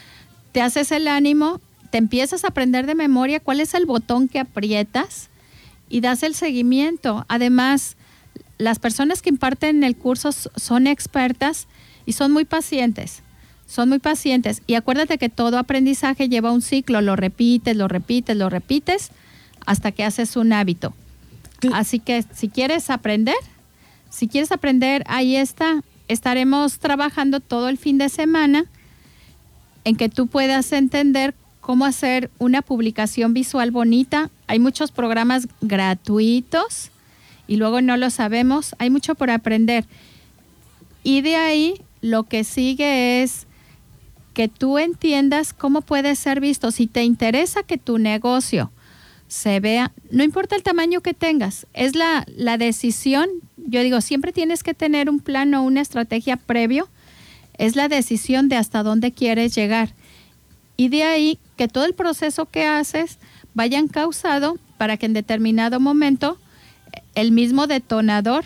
te haces el ánimo, te empiezas a aprender de memoria cuál es el botón que aprietas y das el seguimiento. Además, las personas que imparten el curso son expertas y son muy pacientes. Son muy pacientes. Y acuérdate que todo aprendizaje lleva un ciclo. Lo repites, lo repites, lo repites hasta que haces un hábito. Así que si quieres aprender, si quieres aprender, ahí está. Estaremos trabajando todo el fin de semana en que tú puedas entender cómo hacer una publicación visual bonita. Hay muchos programas gratuitos y luego no lo sabemos. Hay mucho por aprender. Y de ahí lo que sigue es que tú entiendas cómo puede ser visto. Si te interesa que tu negocio se vea, no importa el tamaño que tengas, es la, la decisión. Yo digo, siempre tienes que tener un plan o una estrategia previo es la decisión de hasta dónde quieres llegar. Y de ahí que todo el proceso que haces vaya causado para que en determinado momento el mismo detonador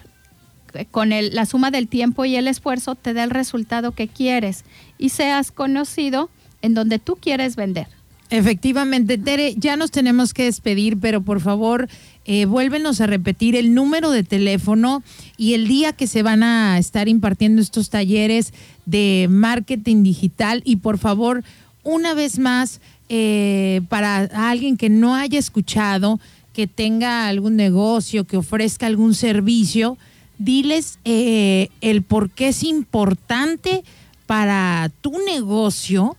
eh, con el, la suma del tiempo y el esfuerzo te dé el resultado que quieres y seas conocido en donde tú quieres vender. Efectivamente, Tere, ya nos tenemos que despedir, pero por favor, eh, vuélvenos a repetir el número de teléfono y el día que se van a estar impartiendo estos talleres de marketing digital. Y por favor, una vez más, eh, para alguien que no haya escuchado, que tenga algún negocio, que ofrezca algún servicio, diles eh, el por qué es importante para tu negocio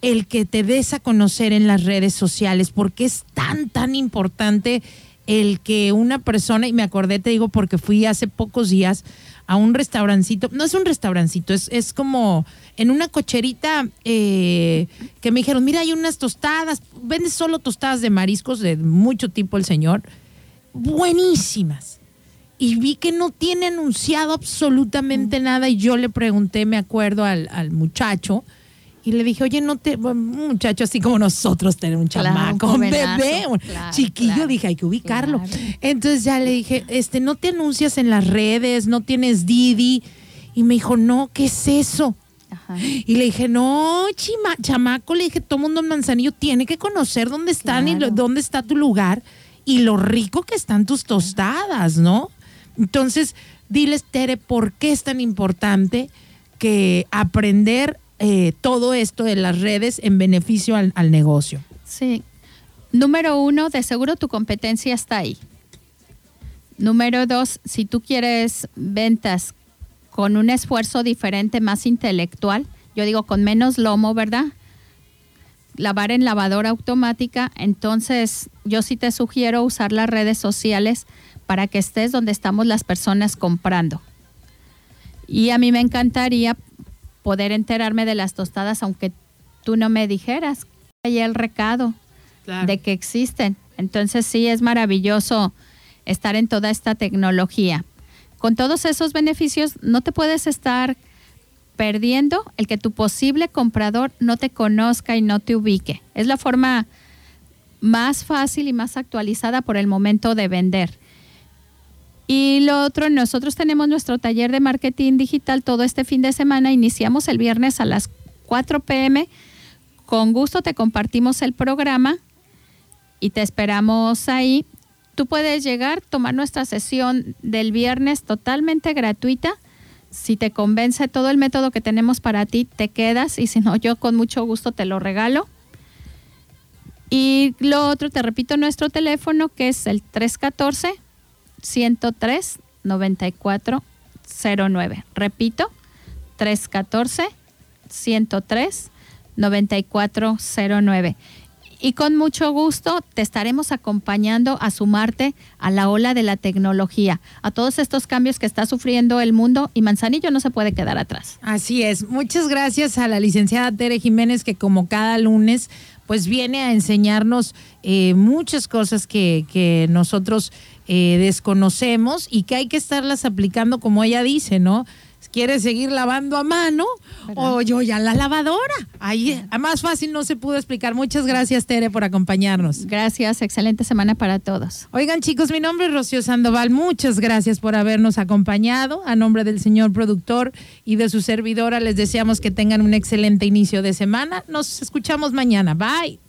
el que te des a conocer en las redes sociales, porque es tan, tan importante el que una persona, y me acordé, te digo, porque fui hace pocos días a un restaurancito, no es un restaurancito, es, es como en una cocherita eh, que me dijeron, mira, hay unas tostadas, vende solo tostadas de mariscos de mucho tipo el señor, buenísimas. Y vi que no tiene anunciado absolutamente nada y yo le pregunté, me acuerdo al, al muchacho, y le dije, oye, no te, un muchacho así como nosotros, tener un chamaco, un, bebé, un chiquillo, dije, hay que ubicarlo. Entonces ya le dije, este, no te anuncias en las redes, no tienes Didi. Y me dijo, no, ¿qué es eso? Y le dije, no, chima, chamaco, le dije, todo mundo en Manzanillo tiene que conocer dónde están y dónde está tu lugar y lo rico que están tus tostadas, ¿no? Entonces, diles, Tere, ¿por qué es tan importante que aprender eh, todo esto de las redes en beneficio al, al negocio? Sí. Número uno, de seguro tu competencia está ahí. Número dos, si tú quieres ventas con un esfuerzo diferente, más intelectual, yo digo con menos lomo, ¿verdad? Lavar en lavadora automática, entonces yo sí te sugiero usar las redes sociales para que estés donde estamos las personas comprando. Y a mí me encantaría poder enterarme de las tostadas, aunque tú no me dijeras. Hay el recado de que existen. Entonces sí es maravilloso estar en toda esta tecnología. Con todos esos beneficios no te puedes estar perdiendo el que tu posible comprador no te conozca y no te ubique. Es la forma más fácil y más actualizada por el momento de vender. Y lo otro, nosotros tenemos nuestro taller de marketing digital todo este fin de semana. Iniciamos el viernes a las 4 pm. Con gusto te compartimos el programa y te esperamos ahí. Tú puedes llegar, tomar nuestra sesión del viernes totalmente gratuita. Si te convence todo el método que tenemos para ti, te quedas y si no, yo con mucho gusto te lo regalo. Y lo otro, te repito, nuestro teléfono que es el 314 103 9409. Repito, 314 103 9409. Y con mucho gusto te estaremos acompañando a sumarte a la ola de la tecnología, a todos estos cambios que está sufriendo el mundo y Manzanillo no se puede quedar atrás. Así es. Muchas gracias a la licenciada Tere Jiménez que como cada lunes pues viene a enseñarnos eh, muchas cosas que, que nosotros eh, desconocemos y que hay que estarlas aplicando como ella dice, ¿no? ¿Quieres seguir lavando a mano o yo ya la lavadora? Ahí, más fácil no se pudo explicar. Muchas gracias, Tere, por acompañarnos. Gracias, excelente semana para todos. Oigan, chicos, mi nombre es Rocío Sandoval. Muchas gracias por habernos acompañado. A nombre del señor productor y de su servidora, les deseamos que tengan un excelente inicio de semana. Nos escuchamos mañana. Bye.